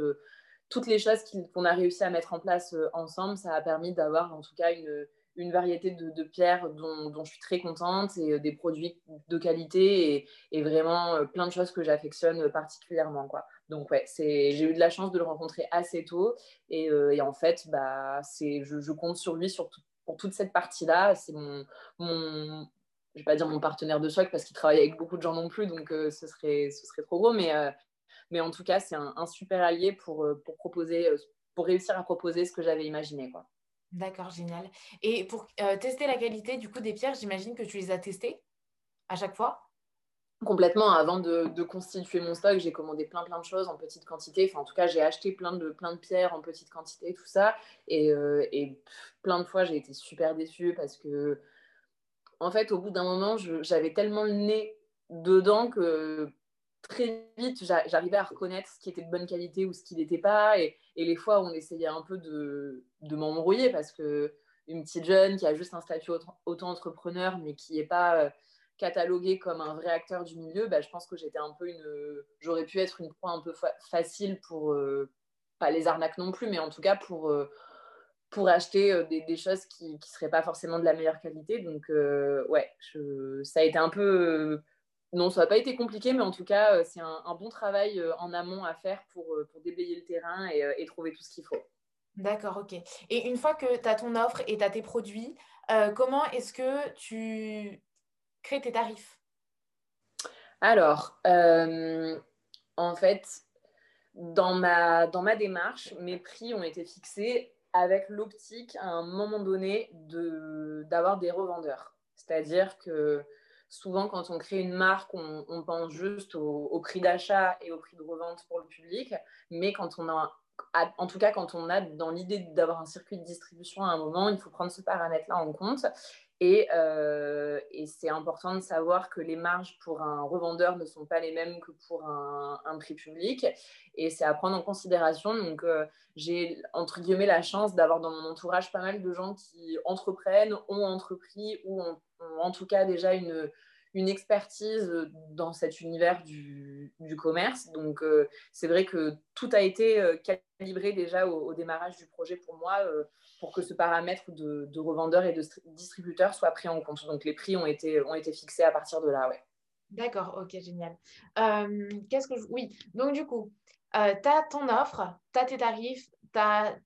toutes les choses qu'on a réussi à mettre en place euh, ensemble, ça a permis d'avoir en tout cas une, une variété de, pierres dont, je suis très contente et euh, des produits de qualité et, vraiment euh, plein de choses que j'affectionne particulièrement. Quoi. Donc ouais, j'ai eu de la chance de le rencontrer assez tôt et, en fait, bah, je, je, compte sur lui sur pour toute cette partie-là. C'est mon, je vais pas dire mon partenaire de choc parce qu'il travaille avec beaucoup de gens non plus, donc ce, serait, ce serait trop gros, mais, mais en tout cas, c'est un, super allié pour, euh, pour, proposer, euh, pour réussir à proposer ce que j'avais imaginé. Quoi. D'accord, génial. Et pour euh, tester la qualité du coup des pierres, j'imagine que tu les as testées à chaque fois? Complètement. Avant de, de constituer mon stock, j'ai commandé plein plein de choses en petite quantité. Enfin, en tout cas, j'ai acheté plein de, plein de pierres en petite quantité, tout ça. Et, et plein de fois, j'ai été super déçue parce que, en fait, au bout d'un moment, j'avais tellement le nez dedans que très vite, j'arrivais à reconnaître ce qui était de bonne qualité ou ce qui n'était pas. Et, les fois où on essayait un peu de, m'embrouiller parce que une petite jeune qui a juste un statut auto-entrepreneur mais qui n'est pas euh, cataloguée comme un vrai acteur du milieu, bah, je pense que j'étais un peu une. J'aurais pu être une proie un peu facile pour. Euh, pas les arnaques non plus, mais en tout cas pour. Euh, pour acheter des, des, choses qui ne seraient pas forcément de la meilleure qualité. Donc, ouais, je, ça a été un peu non, ça n'a pas été compliqué, mais en tout cas, euh, c'est un, bon travail euh, en amont à faire pour, euh, pour déblayer le terrain et, trouver tout ce qu'il faut. D'accord, ok. Et une fois que tu as ton offre et tu as tes produits, comment est-ce que tu crées tes tarifs? Alors, en fait, dans ma, dans ma démarche, mes prix ont été fixés avec l'optique à un moment donné d'avoir des revendeurs. C'est-à-dire que souvent, quand on crée une marque, on, pense juste au, prix d'achat et au prix de revente pour le public. Mais quand on a, en tout cas, quand on a dans l'idée d'avoir un circuit de distribution à un moment, il faut prendre ce paramètre-là en compte. Euh, et, c'est important de savoir que les marges pour un revendeur ne sont pas les mêmes que pour un, prix public. Et c'est à prendre en considération. Donc, euh, j'ai, entre guillemets, la chance d'avoir dans mon entourage pas mal de gens qui entreprennent, ont entrepris ou ont, en tout cas déjà une, une expertise dans cet univers du, commerce. Donc, c'est vrai que tout a été calibré déjà au, démarrage du projet pour moi pour que ce paramètre de, de, revendeur et de distributeur soit pris en compte. Donc, les prix ont été, ont été fixés à partir de là, ouais. D'accord, ok, génial. Qu'est-ce que Oui, donc du coup, tu as ton offre, tu as tes tarifs, tu as,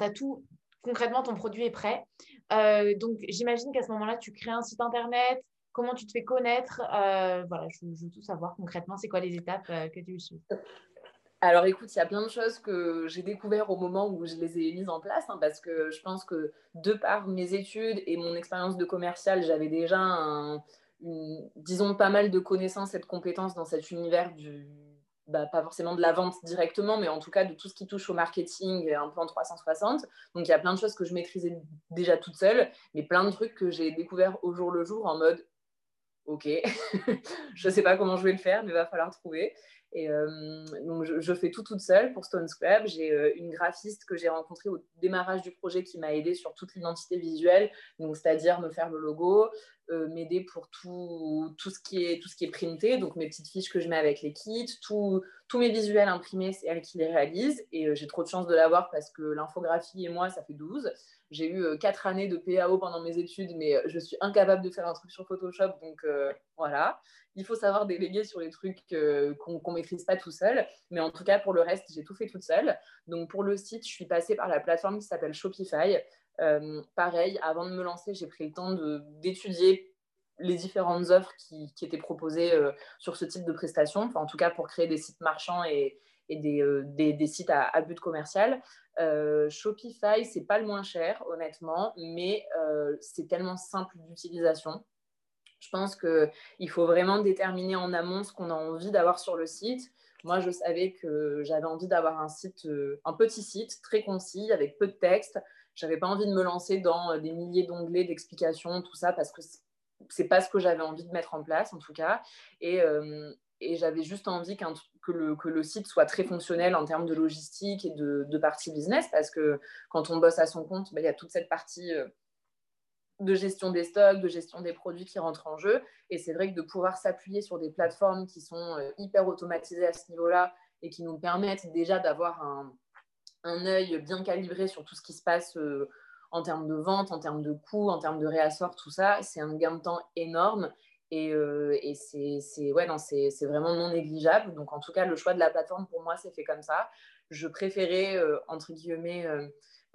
as, tout. Concrètement, ton produit est prêt. donc, j'imagine qu'à ce moment-là, tu crées un site internet. Comment tu te fais connaître Voilà, je, veux tout savoir concrètement. C'est quoi les étapes que tu suis alors écoute, il y a plein de choses que j'ai découvert au moment où je les ai mises en place, hein, parce que je pense que de par mes études et mon expérience de commercial, j'avais déjà disons, pas mal de connaissances et de compétences dans cet univers du, bah, pas forcément de la vente directement, mais en tout cas de tout ce qui touche au marketing, un peu en 360. Donc il y a plein de choses que je maîtrisais déjà toute seule, mais plein de trucs que j'ai découvert au jour le jour en mode, ok, [LAUGHS] je ne sais pas comment je vais le faire, mais il va falloir trouver. Et euh, donc, je, fais tout toute seule pour Stones Club. J'ai euh, une graphiste que j'ai rencontrée au démarrage du projet qui m'a aidé sur toute l'identité visuelle, c'est-à-dire me faire le logo, euh, m'aider pour tout, tout, ce qui est, tout ce qui est printé, donc mes petites fiches que je mets avec les kits, tous mes visuels imprimés, c'est elle qui les réalise. Et j'ai trop de chance de l'avoir parce que l'infographie et moi, ça fait 12. J'ai eu 4 années de PAO pendant mes études, mais je suis incapable de faire un truc sur Photoshop, donc voilà il faut savoir déléguer sur les trucs euh, qu'on ne maîtrise pas tout seul. Mais en tout cas, pour le reste, j'ai tout fait toute seule. Donc, pour le site, je suis passée par la plateforme qui s'appelle Shopify. Euh, pareil, avant de me lancer, j'ai pris le temps d'étudier les différentes offres qui, étaient proposées euh, sur ce type de prestation, en tout cas pour créer des sites marchands et, des, sites à, but commercial. Shopify, c'est pas le moins cher, honnêtement, mais c'est tellement simple d'utilisation je pense qu'il faut vraiment déterminer en amont ce qu'on a envie d'avoir sur le site. Moi, je savais que j'avais envie d'avoir un site, euh, un petit site très concis, avec peu de texte. J'avais pas envie de me lancer dans euh, des milliers d'onglets d'explications, tout ça, parce que c'est pas ce que j'avais envie de mettre en place, en tout cas. Et, euh, j'avais juste envie que, le, site soit très fonctionnel en termes de logistique et de, partie business, parce que quand on bosse à son compte, bah, il y a toute cette partie de gestion des stocks, de gestion des produits qui rentrent en jeu. Et c'est vrai que de pouvoir s'appuyer sur des plateformes qui sont euh, hyper automatisées à ce niveau-là et qui nous permettent déjà d'avoir un, un œil bien calibré sur tout ce qui se passe euh, en termes de vente, en termes de coûts, en termes de réassort, tout ça, c'est un gain de temps énorme. Et, euh, et c'est ouais, vraiment non négligeable. Donc, en tout cas, le choix de la plateforme, pour moi, c'est fait comme ça. Je préférais, entre guillemets,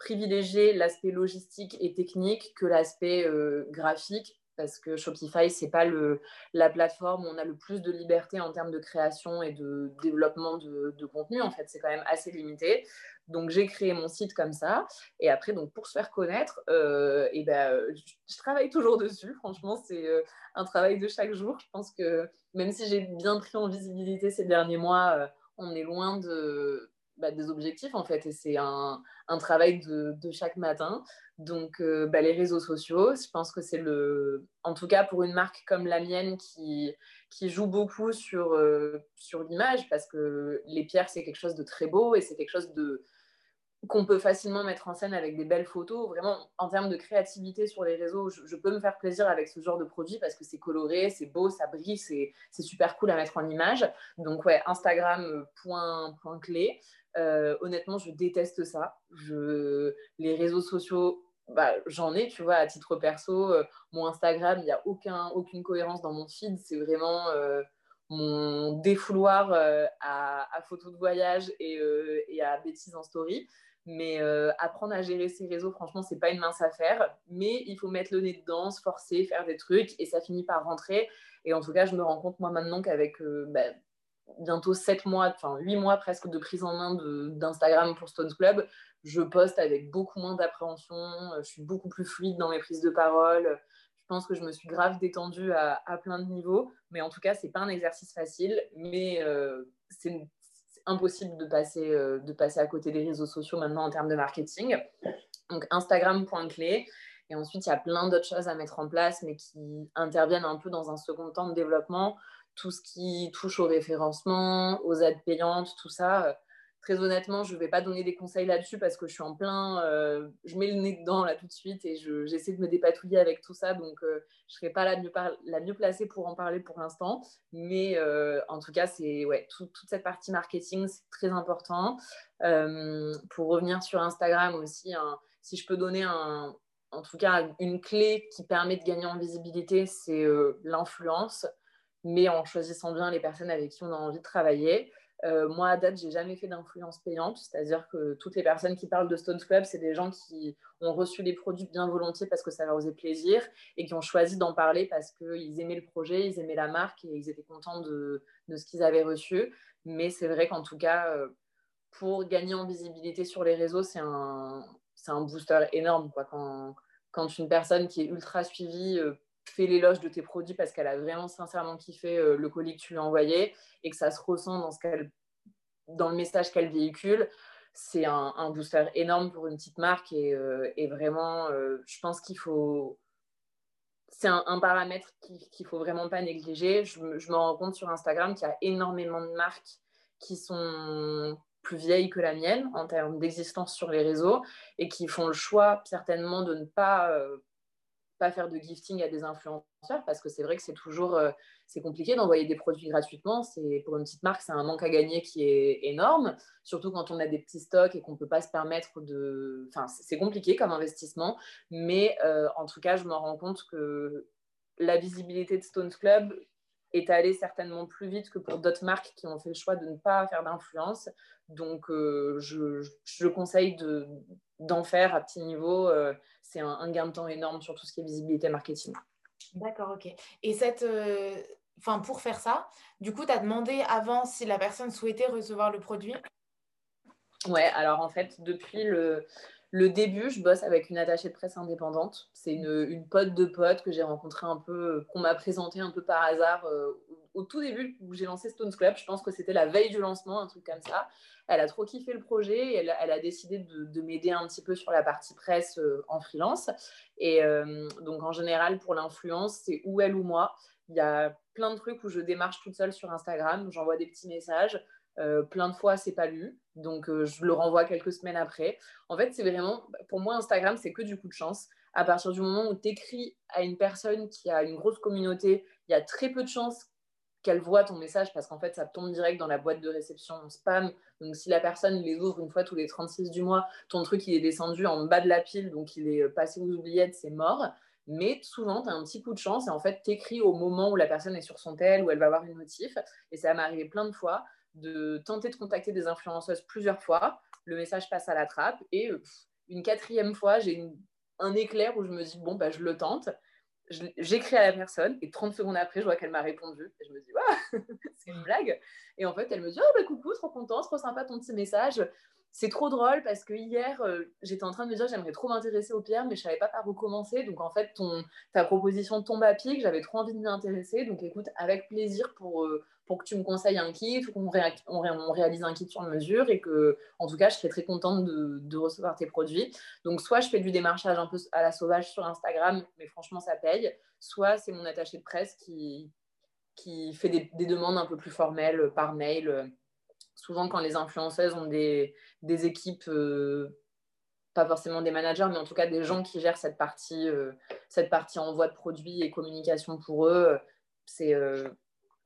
privilégier l'aspect logistique et technique que l'aspect euh, graphique parce que Shopify, c'est pas le, la plateforme où on a le plus de liberté en termes de création et de développement de, contenu. En fait, c'est quand même assez limité. Donc, j'ai créé mon site comme ça. Et après, donc, pour se faire connaître, euh, et ben, je, travaille toujours dessus. Franchement, c'est euh, un travail de chaque jour. Je pense que même si j'ai bien pris en visibilité ces derniers mois, on est loin de, bah, des objectifs en fait et c'est un, un, travail de, de, chaque matin. Donc euh, bah, les réseaux sociaux, je pense que c'est le, en tout cas pour une marque comme la mienne qui, qui joue beaucoup sur, euh, sur l'image parce que les pierres c'est quelque chose de très beau et c'est quelque chose de qu'on peut facilement mettre en scène avec des belles photos. Vraiment, en termes de créativité sur les réseaux, je, peux me faire plaisir avec ce genre de produit parce que c'est coloré, c'est beau, ça brille, c'est super cool à mettre en image. Donc, ouais, Instagram, euh, point, point clé. Euh, honnêtement, je déteste ça. Je... Les réseaux sociaux, bah, j'en ai, tu vois, à titre perso. Euh, mon Instagram, il n'y a aucun, aucune cohérence dans mon feed. C'est vraiment mon défouloir à, photos de voyage et, à bêtises en story. Mais euh, apprendre à gérer ses réseaux, franchement, c'est pas une mince affaire. Mais il faut mettre le nez dedans, se forcer, faire des trucs et ça finit par rentrer. Et en tout cas, je me rends compte, moi, maintenant qu'avec euh, bah, bientôt 7 mois, enfin 8 mois presque de prise en main d'Instagram pour Stones Club, je poste avec beaucoup moins d'appréhension. Euh, je suis beaucoup plus fluide dans mes prises de parole. Je pense que je me suis grave détendue à, à plein de niveaux. Mais en tout cas, c'est pas un exercice facile. Mais c'est impossible de passer, euh, de passer à côté des réseaux sociaux maintenant en termes de marketing. Donc Instagram, point clé. Et ensuite, il y a plein d'autres choses à mettre en place, mais qui interviennent un peu dans un second temps de développement. Tout ce qui touche au référencement, aux aides payantes, tout ça, très honnêtement, je ne vais pas donner des conseils là-dessus parce que je suis en plein, euh, je mets le nez dedans là tout de suite et j'essaie de me dépatouiller avec tout ça. Donc, euh, je ne serai pas la mieux, la mieux, placée pour en parler pour l'instant. Mais euh, en tout cas, c'est ouais, toute cette partie marketing, c'est très important. pour revenir sur Instagram aussi, si je peux donner en tout cas une clé qui permet de gagner en visibilité, c'est l'influence, mais en choisissant bien les personnes avec qui on a envie de travailler. Euh, moi, à date, j'ai jamais fait d'influence payante, c'est-à-dire que toutes les personnes qui parlent de Stones Club, c'est des gens qui ont reçu les produits bien volontiers parce que ça leur faisait plaisir et qui ont choisi d'en parler parce qu'ils aimaient le projet, ils aimaient la marque et ils étaient contents de, ce qu'ils avaient reçu. Mais c'est vrai qu'en tout cas, euh, pour gagner en visibilité sur les réseaux, c'est un, un booster énorme. Quoi. Quand, quand une personne qui est ultra suivie euh, fait l'éloge de tes produits parce qu'elle a vraiment sincèrement kiffé euh, le colis que tu lui as envoyé et que ça se ressent dans, ce dans le message qu'elle véhicule, c'est un, booster énorme pour une petite marque et, euh, vraiment, euh, je pense qu'il faut. C'est un, paramètre qu'il ne faut vraiment pas négliger. Je, je me rends compte sur Instagram qu'il y a énormément de marques qui sont plus vieilles que la mienne en termes d'existence sur les réseaux et qui font le choix certainement de ne pas pas faire de gifting à des influenceurs parce que c'est vrai que c'est toujours euh, c'est compliqué d'envoyer des produits gratuitement. C'est pour une petite marque, c'est un manque à gagner qui est énorme, surtout quand on a des petits stocks et qu'on peut pas se permettre de. Enfin, c'est compliqué comme investissement, mais euh, en tout cas, je me rends compte que la visibilité de Stones Club est allée certainement plus vite que pour d'autres marques qui ont fait le choix de ne pas faire d'influence. Donc, euh, je, je, conseille d'en faire à petit niveau c'est un, gain de temps énorme sur tout ce qui est visibilité marketing. D'accord, ok. Et cette, euh, pour faire ça, du coup, tu as demandé avant si la personne souhaitait recevoir le produit? Ouais, alors en fait, depuis le, le début, je bosse avec une attachée de presse indépendante. C'est une, une pote de pote que j'ai rencontrée un peu, euh, qu'on m'a présentée un peu par hasard euh, au tout début où j'ai lancé Stones Club. Je pense que c'était la veille du lancement, un truc comme ça. Elle a trop kiffé le projet et elle, a décidé de, de m'aider un petit peu sur la partie presse euh, en freelance. Et donc en général, pour l'influence, c'est ou elle ou moi. Il y a plein de trucs où je démarche toute seule sur Instagram, j'envoie des petits messages. Euh, plein de fois, c'est pas lu. Donc, euh, je le renvoie quelques semaines après. En fait, c'est vraiment, pour moi, Instagram, c'est que du coup de chance. À partir du moment où tu écris à une personne qui a une grosse communauté, il y a très peu de chances qu'elle voit ton message parce qu'en fait, ça tombe direct dans la boîte de réception spam. Donc, si la personne les ouvre une fois tous les 36 du mois, ton truc, il est descendu en bas de la pile, donc il est passé aux oubliettes, c'est mort. Mais souvent, tu as un petit coup de chance et en fait, tu écris au moment où la personne est sur son tel, où elle va avoir une notif. Et ça m'est arrivé plein de fois de tenter de contacter des influenceuses plusieurs fois. Le message passe à la trappe. Et euh, une quatrième fois, j'ai un éclair où je me dis, bon, bah, je le tente. J'écris à la personne et 30 secondes après, je vois qu'elle m'a répondu. Et je me dis, [LAUGHS] c'est une blague. Et en fait, elle me dit, oh, bah, coucou, trop content, trop sympa ton petit message. C'est trop drôle parce que hier, euh, j'étais en train de me dire j'aimerais trop m'intéresser au Pierre, mais je savais pas par où commencer. Donc en fait, ton, ta proposition tombe à pic, j'avais trop envie de m'y intéresser. Donc écoute, avec plaisir pour, euh, pour que tu me conseilles un kit ou qu'on on, réalise un kit sur mesure et que, en tout cas, je serais très contente de, recevoir tes produits. Donc, soit je fais du démarchage un peu à la sauvage sur Instagram, mais franchement, ça paye. Soit c'est mon attaché de presse qui, qui fait des, demandes un peu plus formelles par mail. Souvent, quand les influenceuses ont des, des équipes, euh, pas forcément des managers, mais en tout cas des gens qui gèrent cette partie, euh, cette partie envoi de produits et communication pour eux, c'est euh,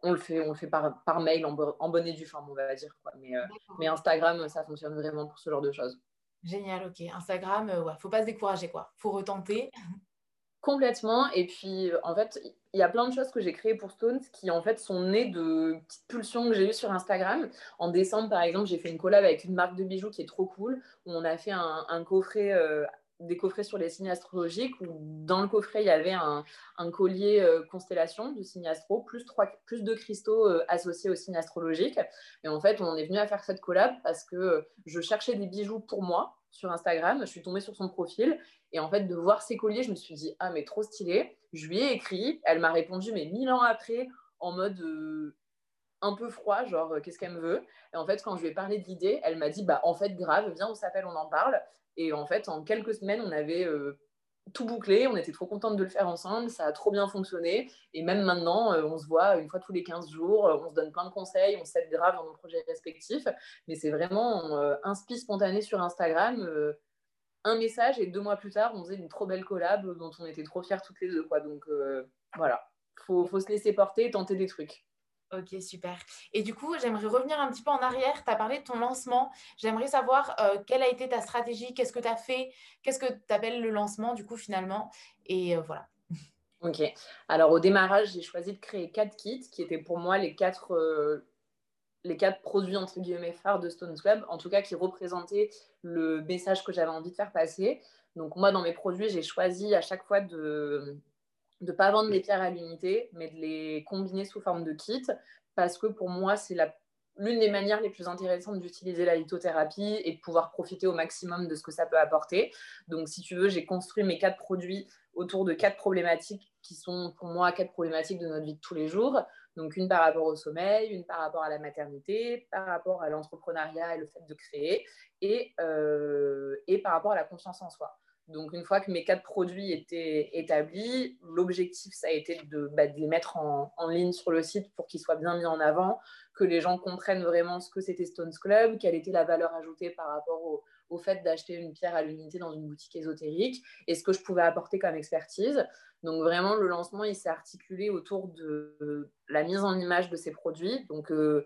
on le fait, on fait par, par mail en, bonne et due forme, on va dire. Mais, euh, mais, Instagram, ça fonctionne vraiment pour ce genre de choses. Génial, ok. Instagram, euh, ouais, faut pas se décourager, quoi. Faut retenter. [LAUGHS] Complètement. Et puis, euh, en fait, il y a plein de choses que j'ai créées pour Stones qui, en fait, sont nées de petites pulsions que j'ai eues sur Instagram. En décembre, par exemple, j'ai fait une collab avec une marque de bijoux qui est trop cool, où on a fait un, coffret des coffrets sur les signes astrologiques où dans le coffret il y avait un, collier euh, constellation du signe astro plus, trois, plus de cristaux euh, associés au signe astrologique et en fait on est venu à faire cette collab parce que euh, je cherchais des bijoux pour moi sur Instagram je suis tombée sur son profil et en fait de voir ces colliers je me suis dit ah mais trop stylé je lui ai écrit elle m'a répondu mais mille ans après en mode un peu froid, genre qu'est-ce qu'elle me veut? Et en fait, quand je lui ai parlé de l'idée, elle m'a dit bah en fait grave, viens, on s'appelle, on en parle. Et en fait, en quelques semaines, on avait euh, tout bouclé, on était trop contente de le faire ensemble, ça a trop bien fonctionné. Et même maintenant, euh, on se voit une fois tous les 15 jours, euh, on se donne plein de conseils, on s'aide grave dans nos projets respectifs. Mais c'est vraiment un spi spontané sur Instagram, un message, et deux mois plus tard, on faisait une trop belle collab dont on était trop fiers toutes les deux. Donc voilà, faut, faut se laisser porter, tenter des trucs. Ok, super. Et du coup, j'aimerais revenir un petit peu en arrière. Tu as parlé de ton lancement. J'aimerais savoir euh, quelle a été ta stratégie, qu'est-ce que tu as fait, qu'est-ce que tu appelles le lancement, du coup, finalement? Et euh, voilà. Ok. Alors, au démarrage, j'ai choisi de créer quatre kits qui étaient pour moi les quatre, euh, les quatre produits, entre guillemets, phares de Stones Club, en tout cas qui représentaient le message que j'avais envie de faire passer. Donc, moi, dans mes produits, j'ai choisi à chaque fois de de ne pas vendre les pierres à l'unité, mais de les combiner sous forme de kit, parce que pour moi, c'est l'une des manières les plus intéressantes d'utiliser la lithothérapie et de pouvoir profiter au maximum de ce que ça peut apporter. Donc, si tu veux, j'ai construit mes quatre produits autour de quatre problématiques qui sont pour moi quatre problématiques de notre vie de tous les jours. Donc, une par rapport au sommeil, une par rapport à la maternité, par rapport à l'entrepreneuriat et le fait de créer, et, euh, et par rapport à la confiance en soi. Donc, une fois que mes quatre produits étaient établis, l'objectif, ça a été de, bah, les mettre en, ligne sur le site pour qu'ils soient bien mis en avant, que les gens comprennent vraiment ce que c'était Stones Club, quelle était la valeur ajoutée par rapport au, fait d'acheter une pierre à l'unité dans une boutique ésotérique et ce que je pouvais apporter comme expertise. Donc, vraiment, le lancement, il s'est articulé autour de la mise en image de ces produits. Donc, euh,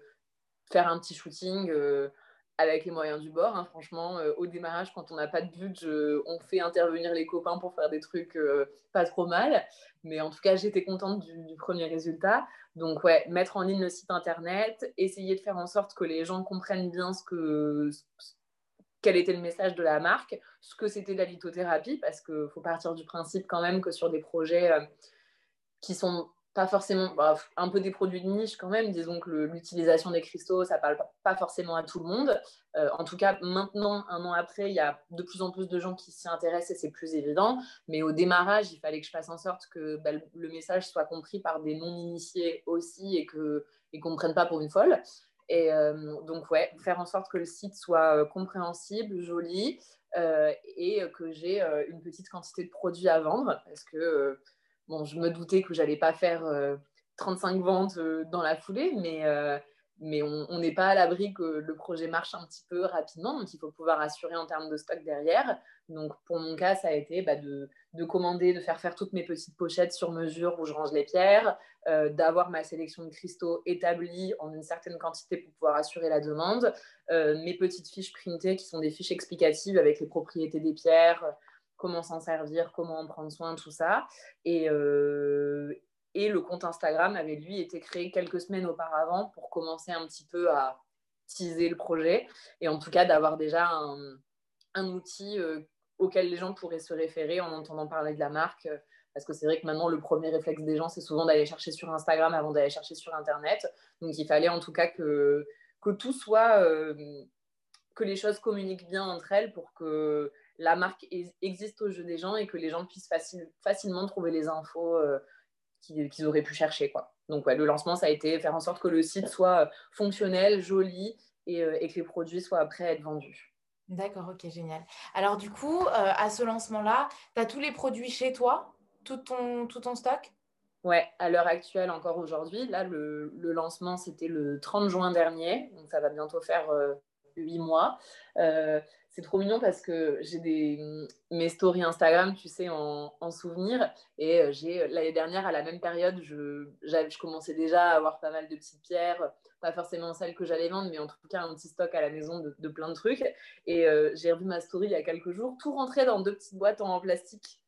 faire un petit shooting. Euh, avec les moyens du bord. Hein, franchement, euh, au démarrage, quand on n'a pas de budget, on fait intervenir les copains pour faire des trucs euh, pas trop mal. Mais en tout cas, j'étais contente du, premier résultat. Donc, ouais, mettre en ligne le site internet, essayer de faire en sorte que les gens comprennent bien ce que, quel était le message de la marque, ce que c'était la lithothérapie, parce qu'il faut partir du principe quand même que sur des projets euh, qui sont pas forcément, bah, un peu des produits de niche quand même. Disons que l'utilisation des cristaux, ça parle pas forcément à tout le monde. Euh, en tout cas, maintenant, un an après, il y a de plus en plus de gens qui s'y intéressent et c'est plus évident. Mais au démarrage, il fallait que je fasse en sorte que bah, le message soit compris par des non-initiés aussi et qu'ils ne comprennent pas pour une folle. Et euh, donc, ouais, faire en sorte que le site soit euh, compréhensible, joli et que j'ai une petite quantité de produits à vendre parce que Bon, je me doutais que j'allais pas faire 35 euh, ventes euh, dans la foulée, mais, euh, mais on n'est pas à l'abri que le projet marche un petit peu rapidement, donc il faut pouvoir assurer en termes de stock derrière. Donc pour mon cas, ça a été bah, de, de, commander, de faire faire toutes mes petites pochettes sur mesure où je range les pierres, d'avoir ma sélection de cristaux établie en une certaine quantité pour pouvoir assurer la demande, mes petites fiches printées qui sont des fiches explicatives avec les propriétés des pierres, comment s'en servir, comment en prendre soin, tout ça. Et, euh, et le compte Instagram avait lui été créé quelques semaines auparavant pour commencer un petit peu à teaser le projet et en tout cas d'avoir déjà un, un outil euh, auquel les gens pourraient se référer en entendant parler de la marque. Parce que c'est vrai que maintenant, le premier réflexe des gens, c'est souvent d'aller chercher sur Instagram avant d'aller chercher sur Internet. Donc, il fallait en tout cas que, que tout soit, euh, que les choses communiquent bien entre elles pour que la marque existe au jeu des gens et que les gens puissent facilement trouver les infos euh, qu'ils auraient pu chercher. Quoi. Donc le lancement, ça a été faire en sorte que le site soit euh, fonctionnel, joli euh, et, que les produits soient prêts à être vendus. D'accord, ok, génial. Alors du coup, à ce lancement-là, tu as tous les produits chez toi, tout ton, tout ton stock? Ouais, à l'heure actuelle, encore aujourd'hui. Là, le, lancement, c'était le 30 juin dernier, donc ça va bientôt faire huit mois c'est trop mignon parce que j'ai des mes stories Instagram, tu sais, en, souvenir. Et euh, j'ai l'année dernière, à la même période, je, je commençais déjà à avoir pas mal de petites pierres, pas forcément celles que j'allais vendre, mais en tout cas un petit stock à la maison de, plein de trucs. Et euh, j'ai revu ma story il y a quelques jours, tout rentré dans deux petites boîtes en plastique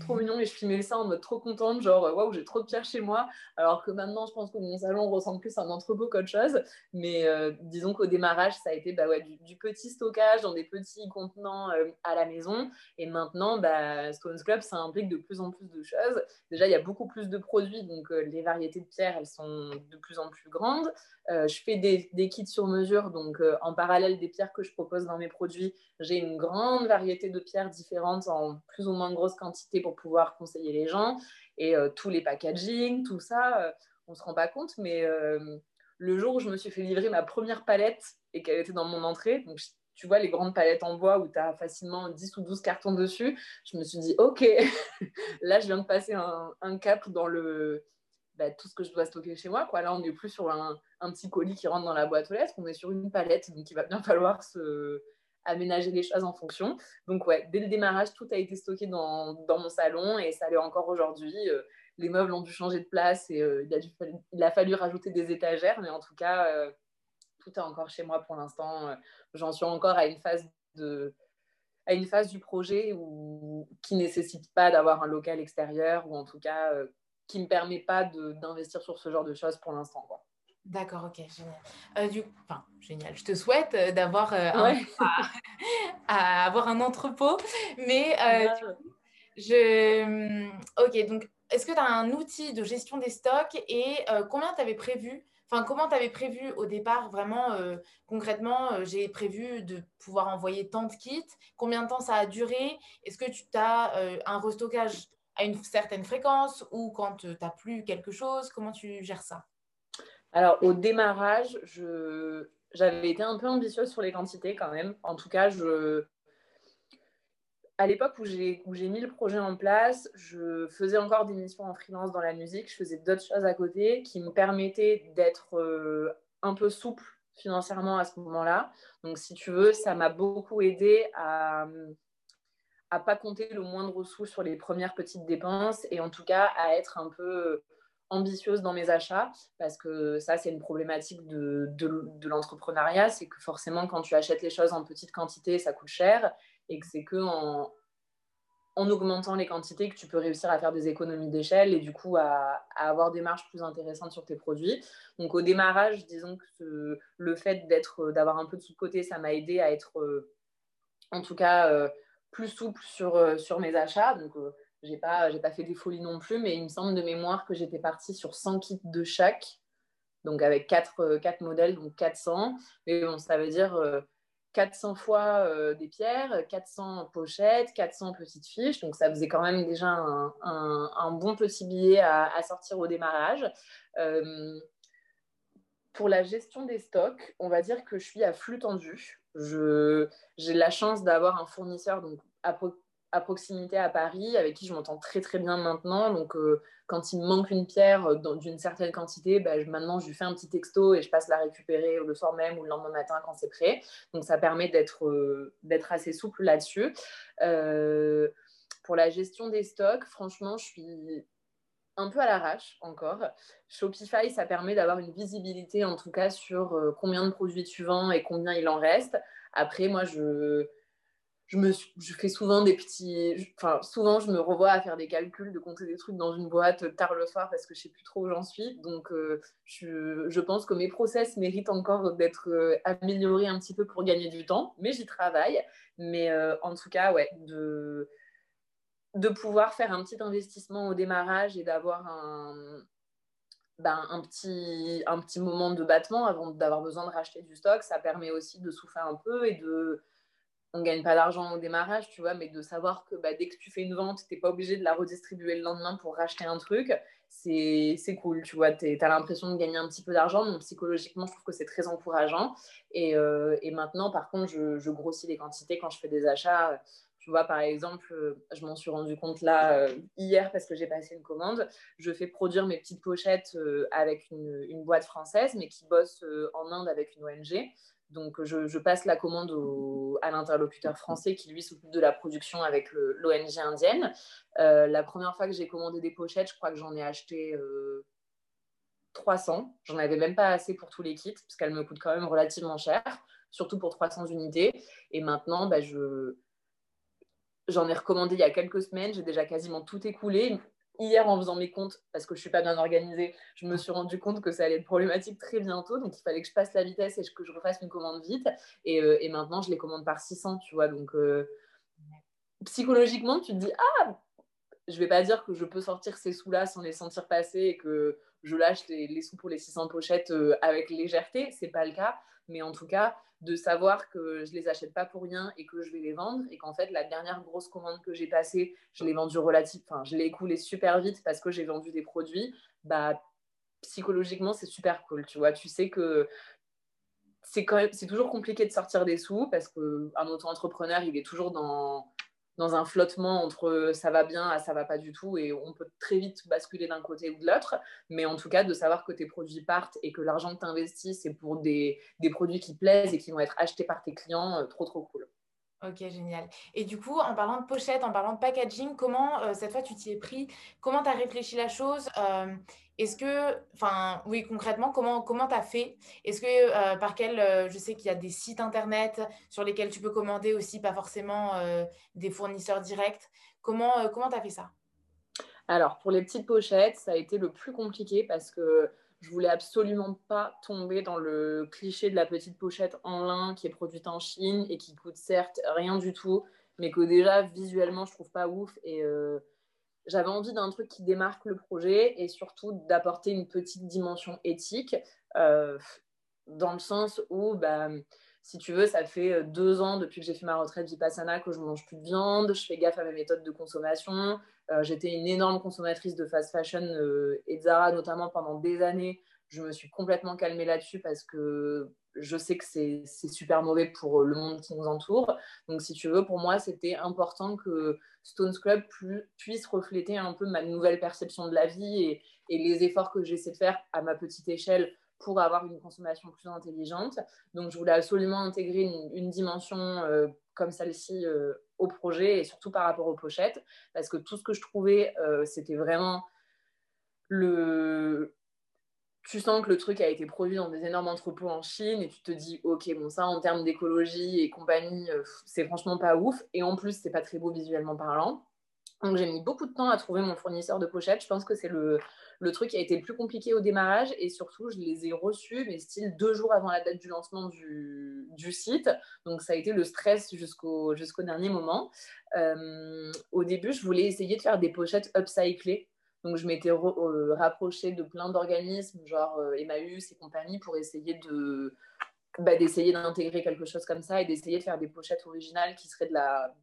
trop mignon et je filmais ça en mode trop contente, genre waouh, j'ai trop de pierres chez moi. Alors que maintenant, je pense que mon salon ressemble plus à un entrepôt qu'autre chose. Mais euh, disons qu'au démarrage, ça a été bah, ouais, du, petit stockage dans des petits contenants euh, à la maison. Et maintenant, bah, Stones Club, ça implique de plus en plus de choses. Déjà, il y a beaucoup plus de produits, donc euh, les variétés de pierres, elles sont de plus en plus grandes. je fais des, des, kits sur mesure, donc en parallèle des pierres que je propose dans mes produits, j'ai une grande variété de pierres différentes en plus ou moins grosse quantité pour pouvoir conseiller les gens. Et euh, tous les packaging, tout ça, euh, on ne se rend pas compte. Mais euh, le jour où je me suis fait livrer ma première palette et qu'elle était dans mon entrée, donc tu vois, les grandes palettes en bois où tu as facilement 10 ou 12 cartons dessus, je me suis dit, OK, [LAUGHS] là, je viens de passer un, cap dans le, bah, tout ce que je dois stocker chez moi. Quoi. Là, on n'est plus sur un, petit colis qui rentre dans la boîte aux lettres, on est sur une palette, donc il va bien falloir se aménager les choses en fonction. Donc ouais, dès le démarrage, tout a été stocké dans, dans mon salon et ça l'est encore aujourd'hui. Euh, les meubles ont dû changer de place et euh, il, a dû, il, a fallu rajouter des étagères, mais en tout cas, euh, tout est encore chez moi pour l'instant. J'en suis encore à une phase de à une phase du projet où, qui nécessite pas d'avoir un local extérieur ou en tout cas qui me permet pas d'investir sur ce genre de choses pour l'instant. D'accord, ok, génial. du... Enfin, génial. Je te souhaite d'avoir un... à, avoir un entrepôt, mais je... Mmh, ok, donc est-ce que tu as un outil de gestion des stocks et euh, combien tu avais prévu Enfin, comment tu avais prévu au départ vraiment euh, concrètement euh, J'ai prévu de pouvoir envoyer tant de kits. Combien de temps ça a duré Est-ce que tu as un restockage à une certaine fréquence ou quand tu n'as plus quelque chose Comment tu gères ça? Alors, au démarrage, j'avais été un peu ambitieuse sur les quantités quand même. En tout cas, je, à l'époque où j'ai, mis le projet en place, je faisais encore des missions en freelance dans la musique, je faisais d'autres choses à côté qui me permettaient d'être euh, un peu souple financièrement à ce moment-là. Donc, si tu veux, ça m'a beaucoup aidé à ne pas compter le moindre sou sur les premières petites dépenses et en tout cas à être un peu ambitieuse dans mes achats parce que ça c'est une problématique de, de l'entrepreneuriat c'est que forcément quand tu achètes les choses en petite quantité ça coûte cher et que c'est que en, augmentant les quantités que tu peux réussir à faire des économies d'échelle et du coup à, avoir des marges plus intéressantes sur tes produits. Donc au démarrage, disons que le fait d'être, d'avoir un peu de sous-côté, ça m'a aidé à être euh, en tout cas euh, plus souple sur, euh, sur mes achats. Donc j'ai pas, j'ai pas fait des folies non plus, mais il me semble de mémoire que j'étais partie sur 100 kits de chaque, donc avec 4, 4 modèles, donc 400. Mais bon, ça veut dire 400 fois euh, des pierres, 400 pochettes, 400 petites fiches. Donc, ça faisait quand même déjà un, bon petit billet à, sortir au démarrage. Euh, pour la gestion des stocks, on va dire que je suis à flux tendu. J'ai la chance d'avoir un fournisseur donc, à proximité à Paris, avec qui je m'entends très très bien maintenant. Donc, euh, quand il me manque une pierre euh, d'une certaine quantité, bah, maintenant je lui fais un petit texto et je passe la récupérer le soir même ou le lendemain matin quand c'est prêt. Donc, ça permet d'être euh, assez souple là-dessus. pour la gestion des stocks, franchement, je suis un peu à l'arrache encore. Shopify, ça permet d'avoir une visibilité en tout cas sur combien de produits tu vends et combien il en reste. Après, moi, je je, me, je fais souvent des petits. Enfin, souvent, je me revois à faire des calculs, de compter des trucs dans une boîte tard le soir parce que je sais plus trop où j'en suis. Donc, euh, je, je, pense que mes process méritent encore d'être euh, améliorés un petit peu pour gagner du temps, mais j'y travaille. Mais euh, en tout cas, ouais, de, de pouvoir faire un petit investissement au démarrage et d'avoir un, ben, un, petit, un petit moment de battement avant d'avoir besoin de racheter du stock, ça permet aussi de souffler un peu et de on gagne pas d'argent au démarrage, tu vois, mais de savoir que bah, dès que tu fais une vente, tu n'es pas obligé de la redistribuer le lendemain pour racheter un truc, c'est cool, tu vois, tu as l'impression de gagner un petit peu d'argent, donc psychologiquement, je trouve que c'est très encourageant. Et, euh, et, maintenant, par contre, je, grossis les quantités quand je fais des achats. Tu vois, par exemple, euh, je m'en suis rendu compte là euh, hier parce que j'ai passé une commande. Je fais produire mes petites pochettes avec une, une, boîte française, mais qui bosse en Inde avec une ONG. Donc, je, passe la commande à l'interlocuteur français qui, lui, s'occupe de la production avec l'ONG indienne. Euh, la première fois que j'ai commandé des pochettes, je crois que j'en ai acheté 300. Euh, j'en avais même pas assez pour tous les kits, parce qu'elles me coûtent quand même relativement cher, surtout pour 300 unités. Et maintenant, bah, je... j'en ai recommandé il y a quelques semaines. J'ai déjà quasiment tout écoulé hier, en faisant mes comptes, parce que je suis pas bien organisée, je me suis rendu compte que ça allait être problématique très bientôt. Donc, il fallait que je passe la vitesse et que je refasse une commande vite. Et, euh, maintenant, je les commande par 600, tu vois. Donc, euh, psychologiquement, tu te dis, ah, je vais pas dire que je peux sortir ces sous-là sans les sentir passer et que je lâche les, sous pour les 600 pochettes euh, avec légèreté. C'est pas le cas. Mais en tout cas, de savoir que je les achète pas pour rien et que je vais les vendre et qu'en fait la dernière grosse commande que j'ai passée, je l'ai vendue relative, enfin je l'ai écoulée super vite parce que j'ai vendu des produits, bah psychologiquement c'est super cool, tu vois, tu sais que c'est quand même, c'est toujours compliqué de sortir des sous parce qu'un auto-entrepreneur, il est toujours dans, dans un flottement entre ça va bien à ça va pas du tout et on peut très vite basculer d'un côté ou de l'autre. Mais en tout cas, de savoir que tes produits partent et que l'argent que tu investis, c'est pour des, des, produits qui plaisent et qui vont être achetés par tes clients, euh, trop trop cool. Ok, génial. Et du coup, en parlant de pochette, en parlant de packaging, comment euh, cette fois tu t'y es pris? Comment tu as réfléchi la chose? Euh, Est-ce que, enfin, oui, concrètement, comment comment tu as fait? Est-ce que, euh, par quel, je sais qu'il y a des sites internet sur lesquels tu peux commander aussi, pas forcément des fournisseurs directs. Comment comment tu as fait ça? Alors, pour les petites pochettes, ça a été le plus compliqué parce que je voulais absolument pas tomber dans le cliché de la petite pochette en lin qui est produite en Chine et qui coûte certes rien du tout, mais que déjà visuellement je trouve pas ouf. Et euh, j'avais envie d'un truc qui démarque le projet et surtout d'apporter une petite dimension éthique euh, dans le sens où bah, si tu veux, ça fait euh, deux ans depuis que j'ai fait ma retraite Vipassana que je mange plus de viande, je fais gaffe à mes méthodes de consommation. Euh, j'étais une énorme consommatrice de fast fashion euh, et Zara notamment pendant des années. Je me suis complètement calmée là-dessus parce que je sais que c'est super mauvais pour le monde qui nous entoure. Donc, si tu veux, pour moi, c'était important que Stones Club puisse refléter un peu ma nouvelle perception de la vie et, les efforts que j'essaie de faire à ma petite échelle pour avoir une consommation plus intelligente. Donc, je voulais absolument intégrer une, dimension euh, comme celle-ci euh, au projet et surtout par rapport aux pochettes, parce que tout ce que je trouvais, euh, c'était vraiment le. Tu sens que le truc a été produit dans des énormes entrepôts en Chine et tu te dis, ok, bon, ça en termes d'écologie et compagnie, c'est franchement pas ouf. Et en plus, c'est pas très beau visuellement parlant. Donc, j'ai mis beaucoup de temps à trouver mon fournisseur de pochettes. Je pense que c'est le, truc qui a été le plus compliqué au démarrage et surtout, je les ai reçus, mais style deux jours avant la date du lancement du, site. Donc, ça a été le stress jusqu'au dernier moment. Euh, au début, je voulais essayer de faire des pochettes upcyclées. Donc, je m'étais euh, rapprochée de plein d'organismes, genre euh, Emmaüs et compagnie, pour essayer bah, d'essayer d'intégrer quelque chose comme ça et d'essayer de faire des pochettes originales qui seraient de la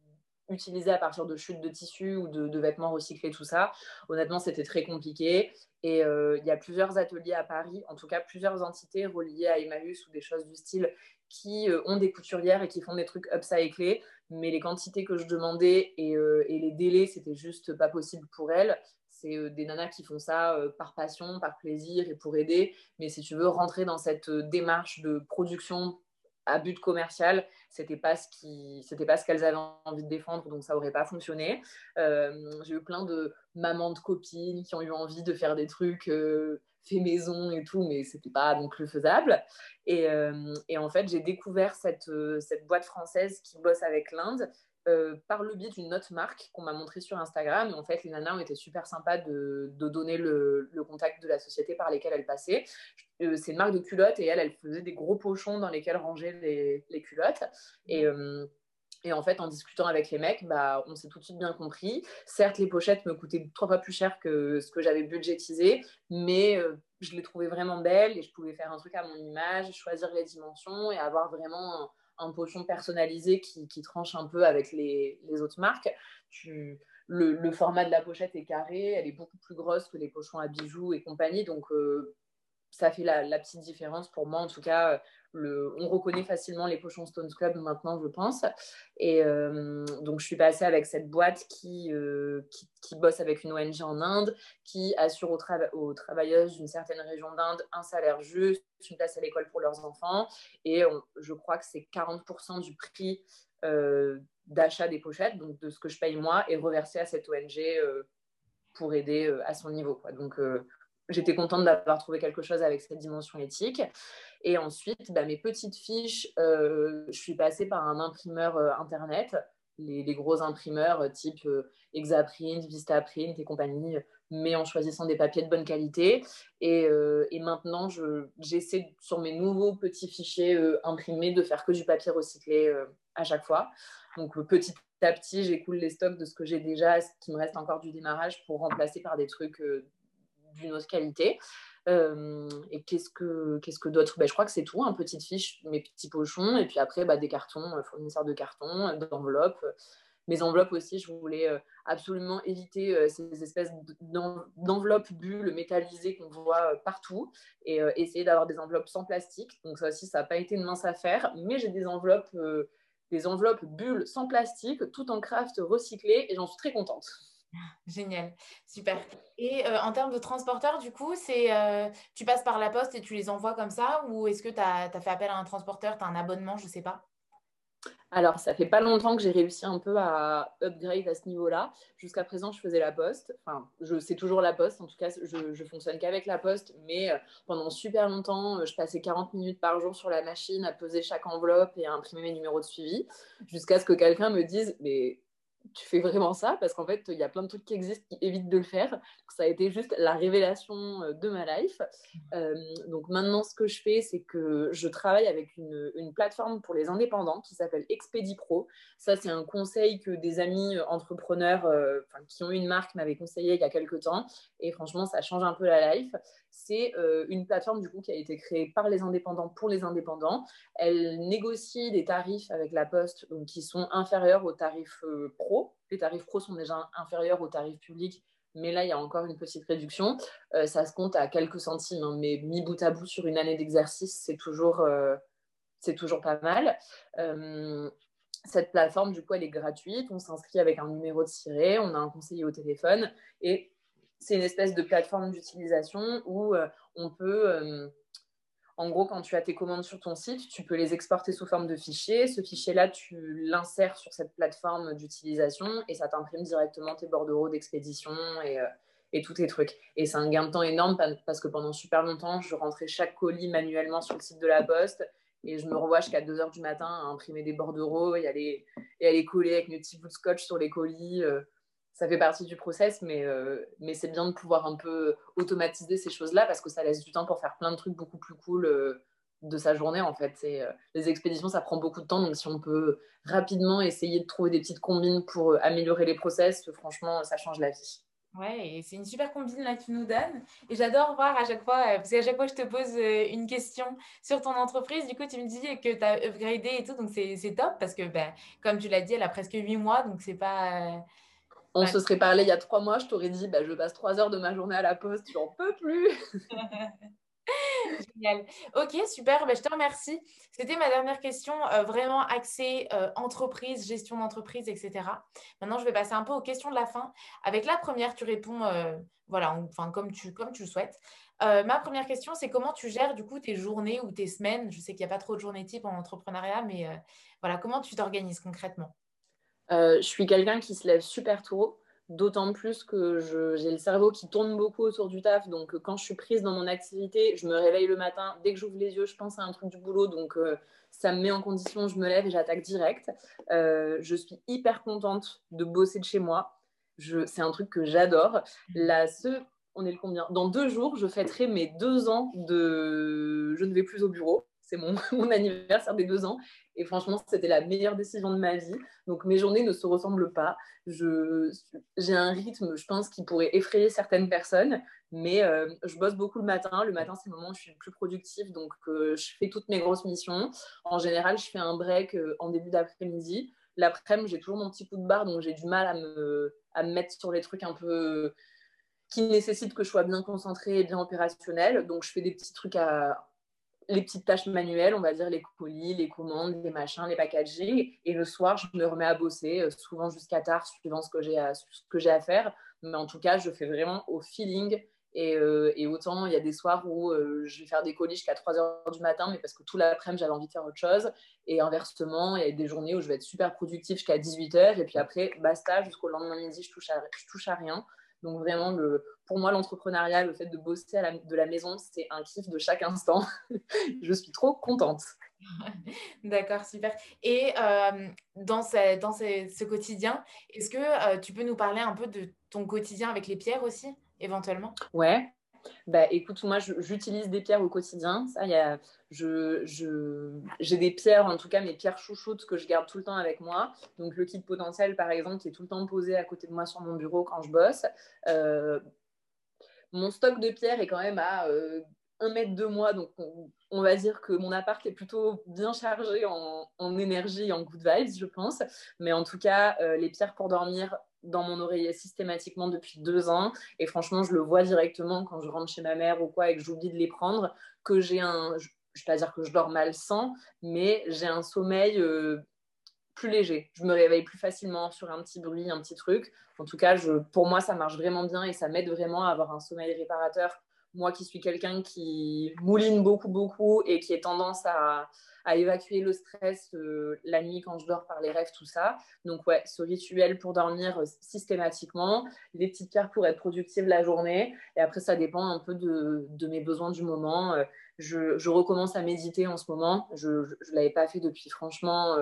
utilisées à partir de chutes de tissus ou de, de vêtements recyclés, tout ça. Honnêtement, c'était très compliqué. Et euh, il y a plusieurs ateliers à Paris, en tout cas plusieurs entités reliées à Emmaüs ou des choses du style qui euh, ont des couturières et qui font des trucs upcyclés. Mais les quantités que je demandais et, euh, et les délais, c'était juste pas possible pour elles. C'est des nanas qui font ça par passion, par plaisir et pour aider. Mais si tu veux rentrer dans cette démarche de production à but commercial, c'était pas ce qui, c'était pas ce qu'elles avaient envie de défendre, donc ça aurait pas fonctionné. Euh, j'ai eu plein de mamans de copines qui ont eu envie de faire des trucs euh, fait maison et tout, mais c'était pas non plus faisable. Et, euh, et en fait, j'ai découvert cette, cette boîte française qui bosse avec l'Inde euh, par le biais d'une autre marque qu'on m'a montré sur Instagram. Et en fait, les nanas ont été super sympas de, donner le, contact de la société par lesquelles elles passaient. Euh, c'est une marque de culottes et elle, elle faisait des gros pochons dans lesquels ranger les, culottes. Et, euh, et, en fait, en discutant avec les mecs, bah, on s'est tout de suite bien compris. Certes, les pochettes me coûtaient trois fois plus cher que ce que j'avais budgétisé, mais je les trouvais vraiment belles et je pouvais faire un truc à mon image, choisir les dimensions et avoir vraiment un pochon personnalisé qui, tranche un peu avec les, autres marques. le, format de la pochette est carré, elle est beaucoup plus grosse que les pochons à bijoux et compagnie. Donc, euh, ça fait la, petite différence pour moi. En tout cas, on reconnaît facilement les pochons Stones Club maintenant, je pense. Et euh, donc, je suis passée avec cette boîte qui, euh, qui, bosse avec une ONG en Inde, qui assure aux, travailleuses d'une certaine région d'Inde un salaire juste, une place à l'école pour leurs enfants. Et je crois que c'est 40% du prix euh, d'achat des pochettes, donc de ce que je paye moi, est reversé à cette ONG pour aider à son niveau. Donc, j'étais contente d'avoir trouvé quelque chose avec cette dimension éthique. Et ensuite, bah, mes petites fiches, euh, je suis passée par un imprimeur euh, Internet, les, gros imprimeurs euh, type Exaprint, Vistaprint et compagnie, mais en choisissant des papiers de bonne qualité. Et, et maintenant, j'essaie sur mes nouveaux petits fichiers imprimés de faire que du papier recyclé à chaque fois. Donc petit à petit, j'écoule les stocks de ce que j'ai déjà, ce qui me reste encore du démarrage pour remplacer par des trucs d'une autre qualité. Euh, et qu'est-ce que, qu'est-ce que d'autre? Ben, Je crois que c'est tout, un petite fiche, mes petits pochons, et puis après bah, des cartons, euh, fournisseurs de cartons, d'enveloppes. mes enveloppes aussi, je voulais absolument éviter ces espèces d'enveloppes bulles métallisées qu'on voit partout et essayer d'avoir des enveloppes sans plastique. Donc ça aussi, ça n'a pas été une mince affaire, mais j'ai des enveloppes, des enveloppes bulles sans plastique, tout en craft recyclé et j'en suis très contente. [LAUGHS] Génial, super. Et euh, en termes de transporteur, du coup, c'est euh, tu passes par la poste et tu les envoies comme ça ou est-ce que tu as, fait appel à un transporteur, tu as un abonnement, je ne sais pas? Alors, ça fait pas longtemps que j'ai réussi un peu à upgrade à ce niveau-là. Jusqu'à présent, je faisais la poste. Enfin, je c'est toujours la poste. En tout cas, je, je fonctionne qu'avec la poste. Mais euh, pendant super longtemps, je passais 40 minutes par jour sur la machine à peser chaque enveloppe et à imprimer mes numéros de suivi. Jusqu'à ce que quelqu'un me dise, mais tu fais vraiment ça parce qu'en fait, il y a plein de trucs qui existent qui évitent de le faire. Ça a été juste la révélation euh, de ma life. Euh, donc maintenant, ce que je fais, c'est que je travaille avec une, plateforme pour les indépendants qui s'appelle Expedipro. Ça, c'est un conseil que des amis euh, entrepreneurs qui ont une marque m'avaient conseillé il y a quelques temps. Et franchement, ça change un peu la life. C'est une plateforme du coup qui a été créée par les indépendants pour les indépendants. Elle négocie des tarifs avec la Poste donc, qui sont inférieurs aux tarifs pro les tarifs pro sont déjà inférieurs aux tarifs publics, mais là, il y a encore une petite réduction. Euh, ça se compte à quelques centimes, hein, mais mis bout à bout sur une année d'exercice, c'est toujours, euh, toujours pas mal. Euh, cette plateforme, du coup, elle est gratuite. On s'inscrit avec un numéro de ciré, on a un conseiller au téléphone, et c'est une espèce de plateforme d'utilisation où on peut en gros, quand tu as tes commandes sur ton site, tu peux les exporter sous forme de fichier. Ce fichier-là, tu l'insères sur cette plateforme d'utilisation et ça t'imprime directement tes bordereaux d'expédition et, euh, tous tes trucs. Et c'est un gain de temps énorme parce que pendant super longtemps, je rentrais chaque colis manuellement sur le site de la Poste et je me revois jusqu'à 2 heures du matin à imprimer des bordereaux et à les, et coller avec mes petits bouts de scotch sur les colis. Euh ça fait partie du process, mais, euh, mais c'est bien de pouvoir un peu automatiser ces choses-là parce que ça laisse du temps pour faire plein de trucs beaucoup plus cool euh, de sa journée en fait. Euh, les expéditions, ça prend beaucoup de temps, donc si on peut rapidement essayer de trouver des petites combines pour améliorer les process, franchement, ça change la vie. Ouais, c'est une super combine là que tu nous donnes. Et j'adore voir à chaque fois, parce qu'à chaque fois je te pose une question sur ton entreprise, du coup tu me dis que tu as upgradé et tout, donc c'est top parce que ben, comme tu l'as dit, elle a presque 8 mois, donc c'est pas on se serait parlé il y a trois mois, je t'aurais dit, bah, je passe trois heures de ma journée à la poste, j'en peux plus. [LAUGHS] Génial. Ok, super. Bah, je te remercie. C'était ma dernière question, euh, vraiment axée euh, entreprise, gestion d'entreprise, etc. Maintenant, je vais passer un peu aux questions de la fin. Avec la première, tu réponds, euh, voilà, enfin comme tu, comme tu le souhaites. ma première question, c'est comment tu gères du coup tes journées ou tes semaines? Je sais qu'il n'y a pas trop de journées type en entrepreneuriat, mais voilà, comment tu t'organises concrètement? Euh, je suis quelqu'un qui se lève super tôt, d'autant plus que j'ai le cerveau qui tourne beaucoup autour du taf. Donc, quand je suis prise dans mon activité, je me réveille le matin. Dès que j'ouvre les yeux, je pense à un truc du boulot. Donc, euh, ça me met en condition, je me lève et j'attaque direct. Euh, je suis hyper contente de bosser de chez moi. C'est un truc que j'adore. La on est le combien? Dans deux jours, je fêterai mes deux ans de je ne vais plus au bureau c'est [LAUGHS] mon, anniversaire des deux ans. Et franchement, c'était la meilleure décision de ma vie. Donc mes journées ne se ressemblent pas. J'ai un rythme, je pense, qui pourrait effrayer certaines personnes. Mais euh, je bosse beaucoup le matin. Le matin, c'est le moment où je suis le plus productive. Donc euh, je fais toutes mes grosses missions. En général, je fais un break euh, en début d'après-midi. L'après-midi, j'ai toujours mon petit coup de barre. Donc j'ai du mal à me, à me mettre sur les trucs un peu qui nécessitent que je sois bien concentrée et bien opérationnelle. Donc je fais des petits trucs à les petites tâches manuelles, on va dire les colis, les commandes, les machins, les packaging. Et le soir, je me remets à bosser, euh, souvent jusqu'à tard, suivant ce que j'ai à, à, faire. Mais en tout cas, je fais vraiment au feeling. Et, euh, autant, il y a des soirs où euh, je vais faire des colis jusqu'à 3 heures du matin, mais parce que tout l'après-midi, j'avais envie de faire autre chose. Et inversement, il y a des journées où je vais être super productive jusqu'à 18 heures. Et puis après, basta, jusqu'au lendemain midi, je touche je touche à rien. Donc vraiment, le, pour moi, l'entrepreneuriat, le fait de bosser de la maison, c'est un kiff de chaque instant. [LAUGHS] je suis trop contente. [LAUGHS] D'accord, super. Et euh, dans, ce, dans ce, quotidien, est-ce que euh, tu peux nous parler un peu de ton quotidien avec les pierres aussi, éventuellement? Ouais, bah, écoute, moi, j'utilise des pierres au quotidien. Ça, y a, je, j'ai des pierres, en tout cas mes pierres chouchoutes que je garde tout le temps avec moi. Donc, le kit potentiel, par exemple, qui est tout le temps posé à côté de moi sur mon bureau quand je bosse. Euh, mon stock de pierres est quand même à un mètre de moi, donc on, va dire que mon appart est plutôt bien chargé en, énergie et en good vibes, je pense. Mais en tout cas, euh, les pierres pour dormir dans mon oreiller systématiquement depuis deux ans. Et franchement, je le vois directement quand je rentre chez ma mère ou quoi et que j'oublie de les prendre, que j'ai un... Je ne vais pas dire que je dors mal sans, mais j'ai un sommeil... Euh, plus léger. Je me réveille plus facilement sur un petit bruit, un petit truc. En tout cas, je, pour moi, ça marche vraiment bien et ça m'aide vraiment à avoir un sommeil réparateur moi qui suis quelqu'un qui mouline beaucoup, beaucoup et qui ai tendance à, évacuer le stress euh, la nuit quand je dors par les rêves, tout ça. Donc, ouais, ce rituel pour dormir euh, systématiquement, les petites pierres pour être productive la journée. Et après, ça dépend un peu de, de mes besoins du moment. Euh, je, je, recommence à méditer en ce moment. Je ne l'avais pas fait depuis franchement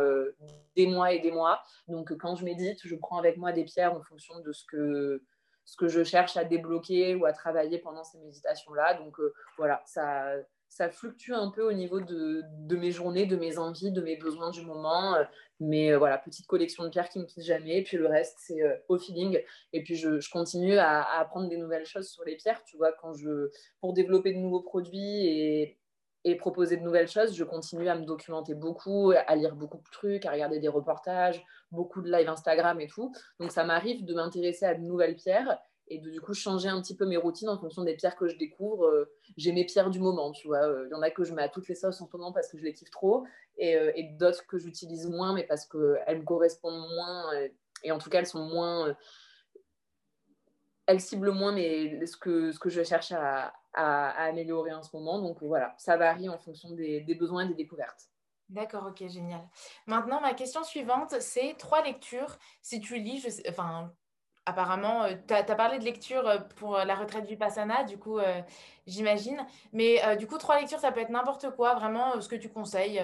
des mois et des mois. Donc, quand je médite, je prends avec moi des pierres en fonction de ce que ce que je cherche à débloquer ou à travailler pendant ces méditations-là. Donc euh, voilà, ça, ça fluctue un peu au niveau de, de, mes journées, de mes envies, de mes besoins du moment. Euh, mais euh, voilà, petite collection de pierres qui ne me quitte jamais. Et puis le reste, c'est au feeling. Et puis je, je continue à, à, apprendre des nouvelles choses sur les pierres. Tu vois, quand je, pour développer de nouveaux produits et, et proposer de nouvelles choses. Je continue à me documenter beaucoup, à lire beaucoup de trucs, à regarder des reportages, beaucoup de live Instagram et tout. Donc ça m'arrive de m'intéresser à de nouvelles pierres et de du coup changer un petit peu mes routines en fonction des pierres que je découvre. Euh, j'ai mes pierres du moment, tu vois. Euh, il y en a que je mets à toutes les sauces en ce moment parce que je les kiffe trop et, euh, et d'autres que j'utilise moins mais parce qu'elles me correspondent moins et en tout cas elles sont moins elles ciblent moins mais ce que, ce que je cherche à, à, améliorer en ce moment. Donc voilà, ça varie en fonction des, besoins et des découvertes. D'accord, ok, génial. Maintenant, ma question suivante, c'est trois lectures. Si tu lis, je sais, enfin, apparemment, euh, tu as, parlé de lecture euh, pour la retraite du Passana, du coup, euh, j'imagine. Mais du coup, trois lectures, ça peut être n'importe quoi, vraiment, ce que tu conseilles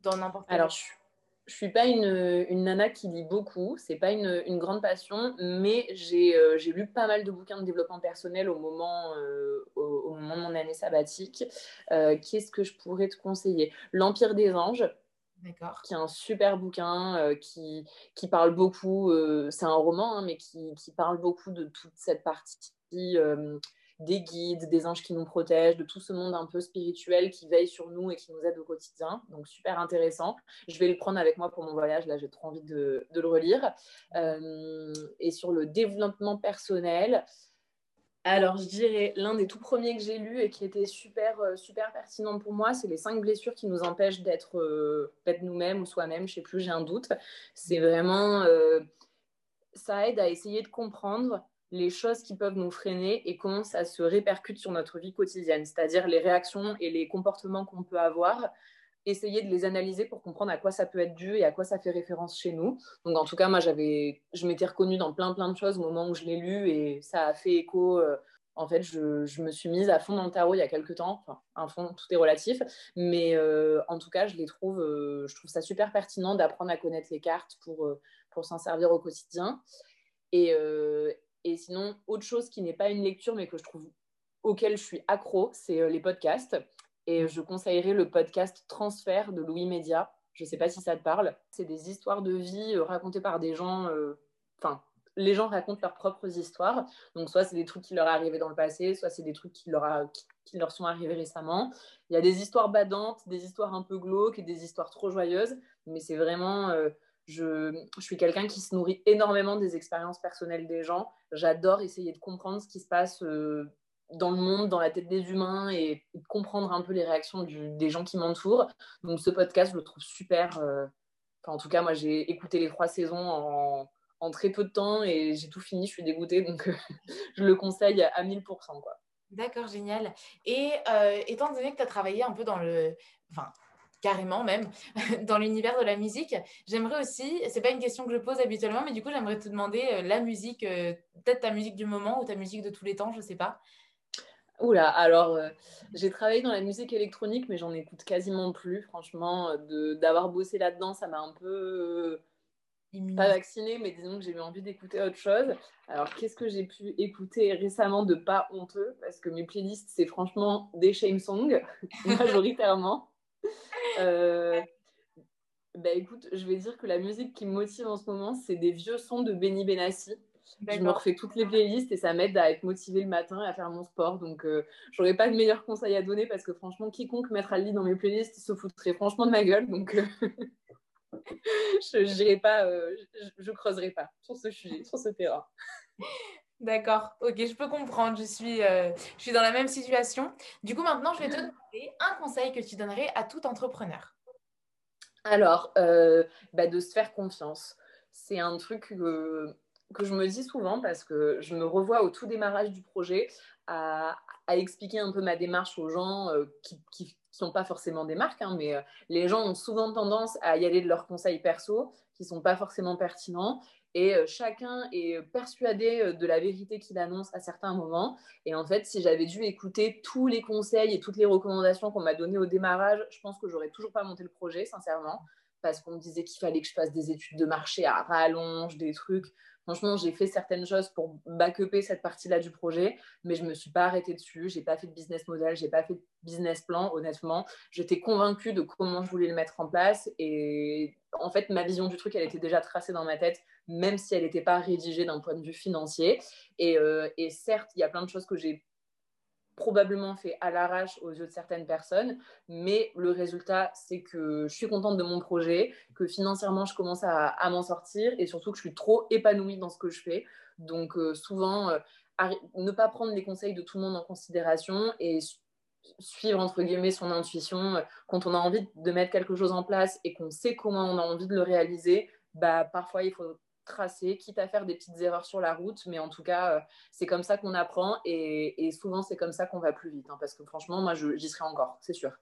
dans n'importe quel. Alors, je, je suis pas une, une, nana qui lit beaucoup, c'est pas une, une, grande passion, mais j'ai euh, lu pas mal de bouquins de développement personnel au moment, euh, au, moment de mon année sabbatique. Euh, qu'est-ce que je pourrais te conseiller? L'Empire des anges, qui est un super bouquin qui, qui, parle beaucoup, c'est un roman, hein, mais qui, qui, parle beaucoup de toute cette partie des guides, des anges qui nous protègent, de tout ce monde un peu spirituel qui veille sur nous et qui nous aide au quotidien. Donc super intéressant. Je vais le prendre avec moi pour mon voyage. Là, j'ai trop envie de, le relire. Euh, et sur le développement personnel, alors je dirais l'un des tout premiers que j'ai lu et qui était super euh, super pertinent pour moi, c'est les cinq blessures qui nous empêchent d'être euh, nous-mêmes ou soi-même. Je sais plus, j'ai un doute. C'est vraiment ça aide à essayer de comprendre les choses qui peuvent nous freiner et comment ça se répercute sur notre vie quotidienne, c'est-à-dire les réactions et les comportements qu'on peut avoir, essayer de les analyser pour comprendre à quoi ça peut être dû et à quoi ça fait référence chez nous. Donc en tout cas, moi j'avais, je m'étais reconnue dans plein plein de choses au moment où je l'ai lu et ça a fait écho. Euh, en fait, je, me suis mise à fond dans le tarot il y a quelques temps. Enfin, un fond, tout est relatif. Mais euh, en tout cas, je les trouve, euh, je trouve ça super pertinent d'apprendre à connaître les cartes pour, pour s'en servir au quotidien. Et, et sinon, autre chose qui n'est pas une lecture, mais que je trouve auquel je suis accro, c'est euh, les podcasts. Et je conseillerais le podcast Transfert de Louis Média. Je ne sais pas si ça te parle. C'est des histoires de vie euh, racontées par des gens. Euh, enfin, les gens racontent leurs propres histoires. Donc, soit c'est des trucs qui leur arrivés dans le passé, soit c'est des trucs qui leur, qui, leur sont arrivés récemment. Il y a des histoires badantes, des histoires un peu glauques et des histoires trop joyeuses. Mais c'est vraiment je, suis quelqu'un qui se nourrit énormément des expériences personnelles des gens. J'adore essayer de comprendre ce qui se passe euh, dans le monde, dans la tête des humains et, comprendre un peu les réactions des gens qui m'entourent. Donc ce podcast, je le trouve super. Euh, en tout cas, moi, j'ai écouté les trois saisons en, très peu de temps et j'ai tout fini. Je suis dégoûtée, donc [LAUGHS] je le conseille à 1000%. Quoi. D'accord, génial. Et euh, étant donné que tu as travaillé un peu dans le... carrément même, [LAUGHS] dans l'univers de la musique. J'aimerais aussi, c'est pas une question que je pose habituellement, mais du coup, j'aimerais te demander euh, la musique, euh, peut-être ta musique du moment ou ta musique de tous les temps, je sais pas. Oula, alors euh, j'ai travaillé dans la musique électronique, mais j'en écoute quasiment plus. Franchement, d'avoir bossé là-dedans, ça m'a un peu pas vacciné, mais disons que j'ai eu envie d'écouter autre chose. Alors, qu'est-ce que j'ai pu écouter récemment de pas honteux? Parce que mes playlists, c'est franchement des shame songs, [LAUGHS] majoritairement. [LAUGHS] Euh, bah écoute, je vais dire que la musique qui me motive en ce moment, c'est des vieux sons de Benny Benassi. je me refais toutes les playlists et ça m'aide à être motivée le matin et à faire mon sport. Donc, je j'aurais pas de meilleurs conseils à donner parce que franchement, quiconque mettra le lit dans mes playlists se foutrait franchement de ma gueule. Donc, [LAUGHS] je ne pas, je, je, creuserai pas sur ce sujet, sur ce terrain. [LAUGHS] D'accord, ok, je peux comprendre, je suis, euh, je suis dans la même situation. Du coup, maintenant, je vais te demander un conseil que tu donnerais à tout entrepreneur. Alors, euh, bah, de se faire confiance. C'est un truc que, que, je me dis souvent parce que je me revois au tout démarrage du projet à, à expliquer un peu ma démarche aux gens euh, qui, qui sont pas forcément des marques, hein, mais les gens ont souvent tendance à y aller de leurs conseils perso qui sont pas forcément pertinents et euh, chacun est persuadé euh, de la vérité qu'il annonce à certains moments. Et en fait, si j'avais dû écouter tous les conseils et toutes les recommandations qu'on m'a données au démarrage, je pense que j'aurais toujours pas monté le projet, sincèrement, parce qu'on me disait qu'il fallait que je fasse des études de marché à rallonge, des trucs. Franchement, j'ai fait certaines choses pour backuper cette partie-là du projet, mais je ne me suis pas arrêtée dessus. J'ai pas fait de business model, j'ai pas fait de business plan, honnêtement. J'étais convaincue de comment je voulais le mettre en place. Et en fait, ma vision du truc, elle était déjà tracée dans ma tête, même si elle n'était pas rédigée d'un point de vue financier. Euh, et certes, il y a plein de choses que j'ai probablement fait à l'arrache aux yeux de certaines personnes, mais le résultat, c'est que je suis contente de mon projet, que financièrement, je commence à, m'en sortir et surtout que je suis trop épanouie dans ce que je fais. Donc, euh, souvent, euh, ne pas prendre les conseils de tout le monde en considération et suivre, entre guillemets, son intuition. Quand on a envie de mettre quelque chose en place et qu'on sait comment on a envie de le réaliser, bah, parfois, il faut tracer, quitte à faire des petites erreurs sur la route, mais en tout cas, euh, c'est comme ça qu'on apprend et, souvent c'est comme ça qu'on va plus vite, hein, parce que franchement, moi, j'y serai encore, c'est sûr.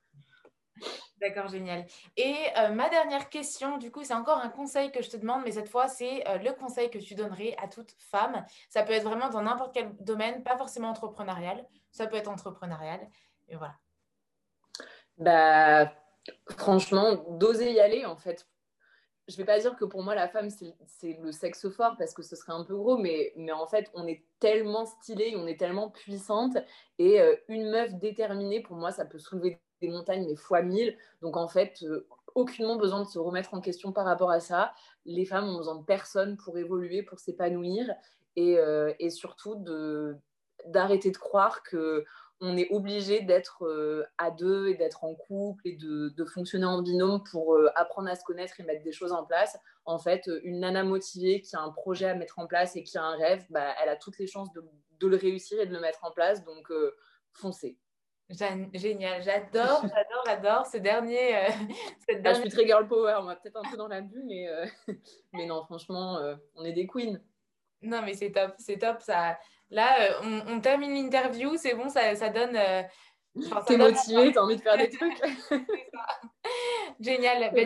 D'accord, génial. Et euh, ma dernière question, du coup, c'est encore un conseil que je te demande, mais cette fois, c'est euh, le conseil que tu donnerais à toute femme. Ça peut être vraiment dans n'importe quel domaine, pas forcément entrepreneurial. Ça peut être entrepreneurial. Et voilà. Bah, franchement, d'oser y aller, en fait je vais pas dire que pour moi la femme c'est le sexe fort parce que ce serait un peu gros, mais, en fait on est tellement stylé, on est tellement puissante et euh, une meuf déterminée pour moi ça peut soulever des montagnes mais fois mille. Donc en fait euh, aucunement besoin de se remettre en question par rapport à ça. Les femmes ont besoin de personne pour évoluer, pour s'épanouir et, euh, surtout d'arrêter de croire que on est obligé d'être euh, à deux et d'être en couple et de, fonctionner en binôme pour euh, apprendre à se connaître et mettre des choses en place. En fait, euh, une nana motivée qui a un projet à mettre en place et qui a un rêve, bah, elle a toutes les chances de, le réussir et de le mettre en place. Donc, foncez. Génial, j'adore, [LAUGHS] j'adore, j'adore ce dernier. [LAUGHS] Cette je suis très girl power, moi, peut-être un peu dans la bulle, mais, [LAUGHS] mais non, franchement, on est des queens. Non, mais c'est top, c'est top. Ça, Là, euh, on, termine l'interview, c'est bon, ça, donne. Euh, T'es motivé, t'as envie de faire des [LAUGHS] trucs. Génial. Bah,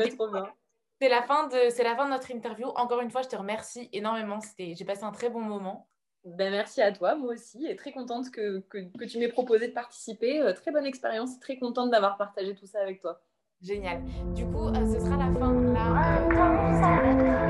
c'est la, fin de, c'est la fin de notre interview. Encore une fois, je te remercie énormément. J'ai passé un très bon moment. Ben, merci à toi, moi aussi, et très contente que, que, tu m'aies proposé de participer. Euh, très bonne expérience, très contente d'avoir partagé tout ça avec toi. Génial. Du coup, ce sera la fin là.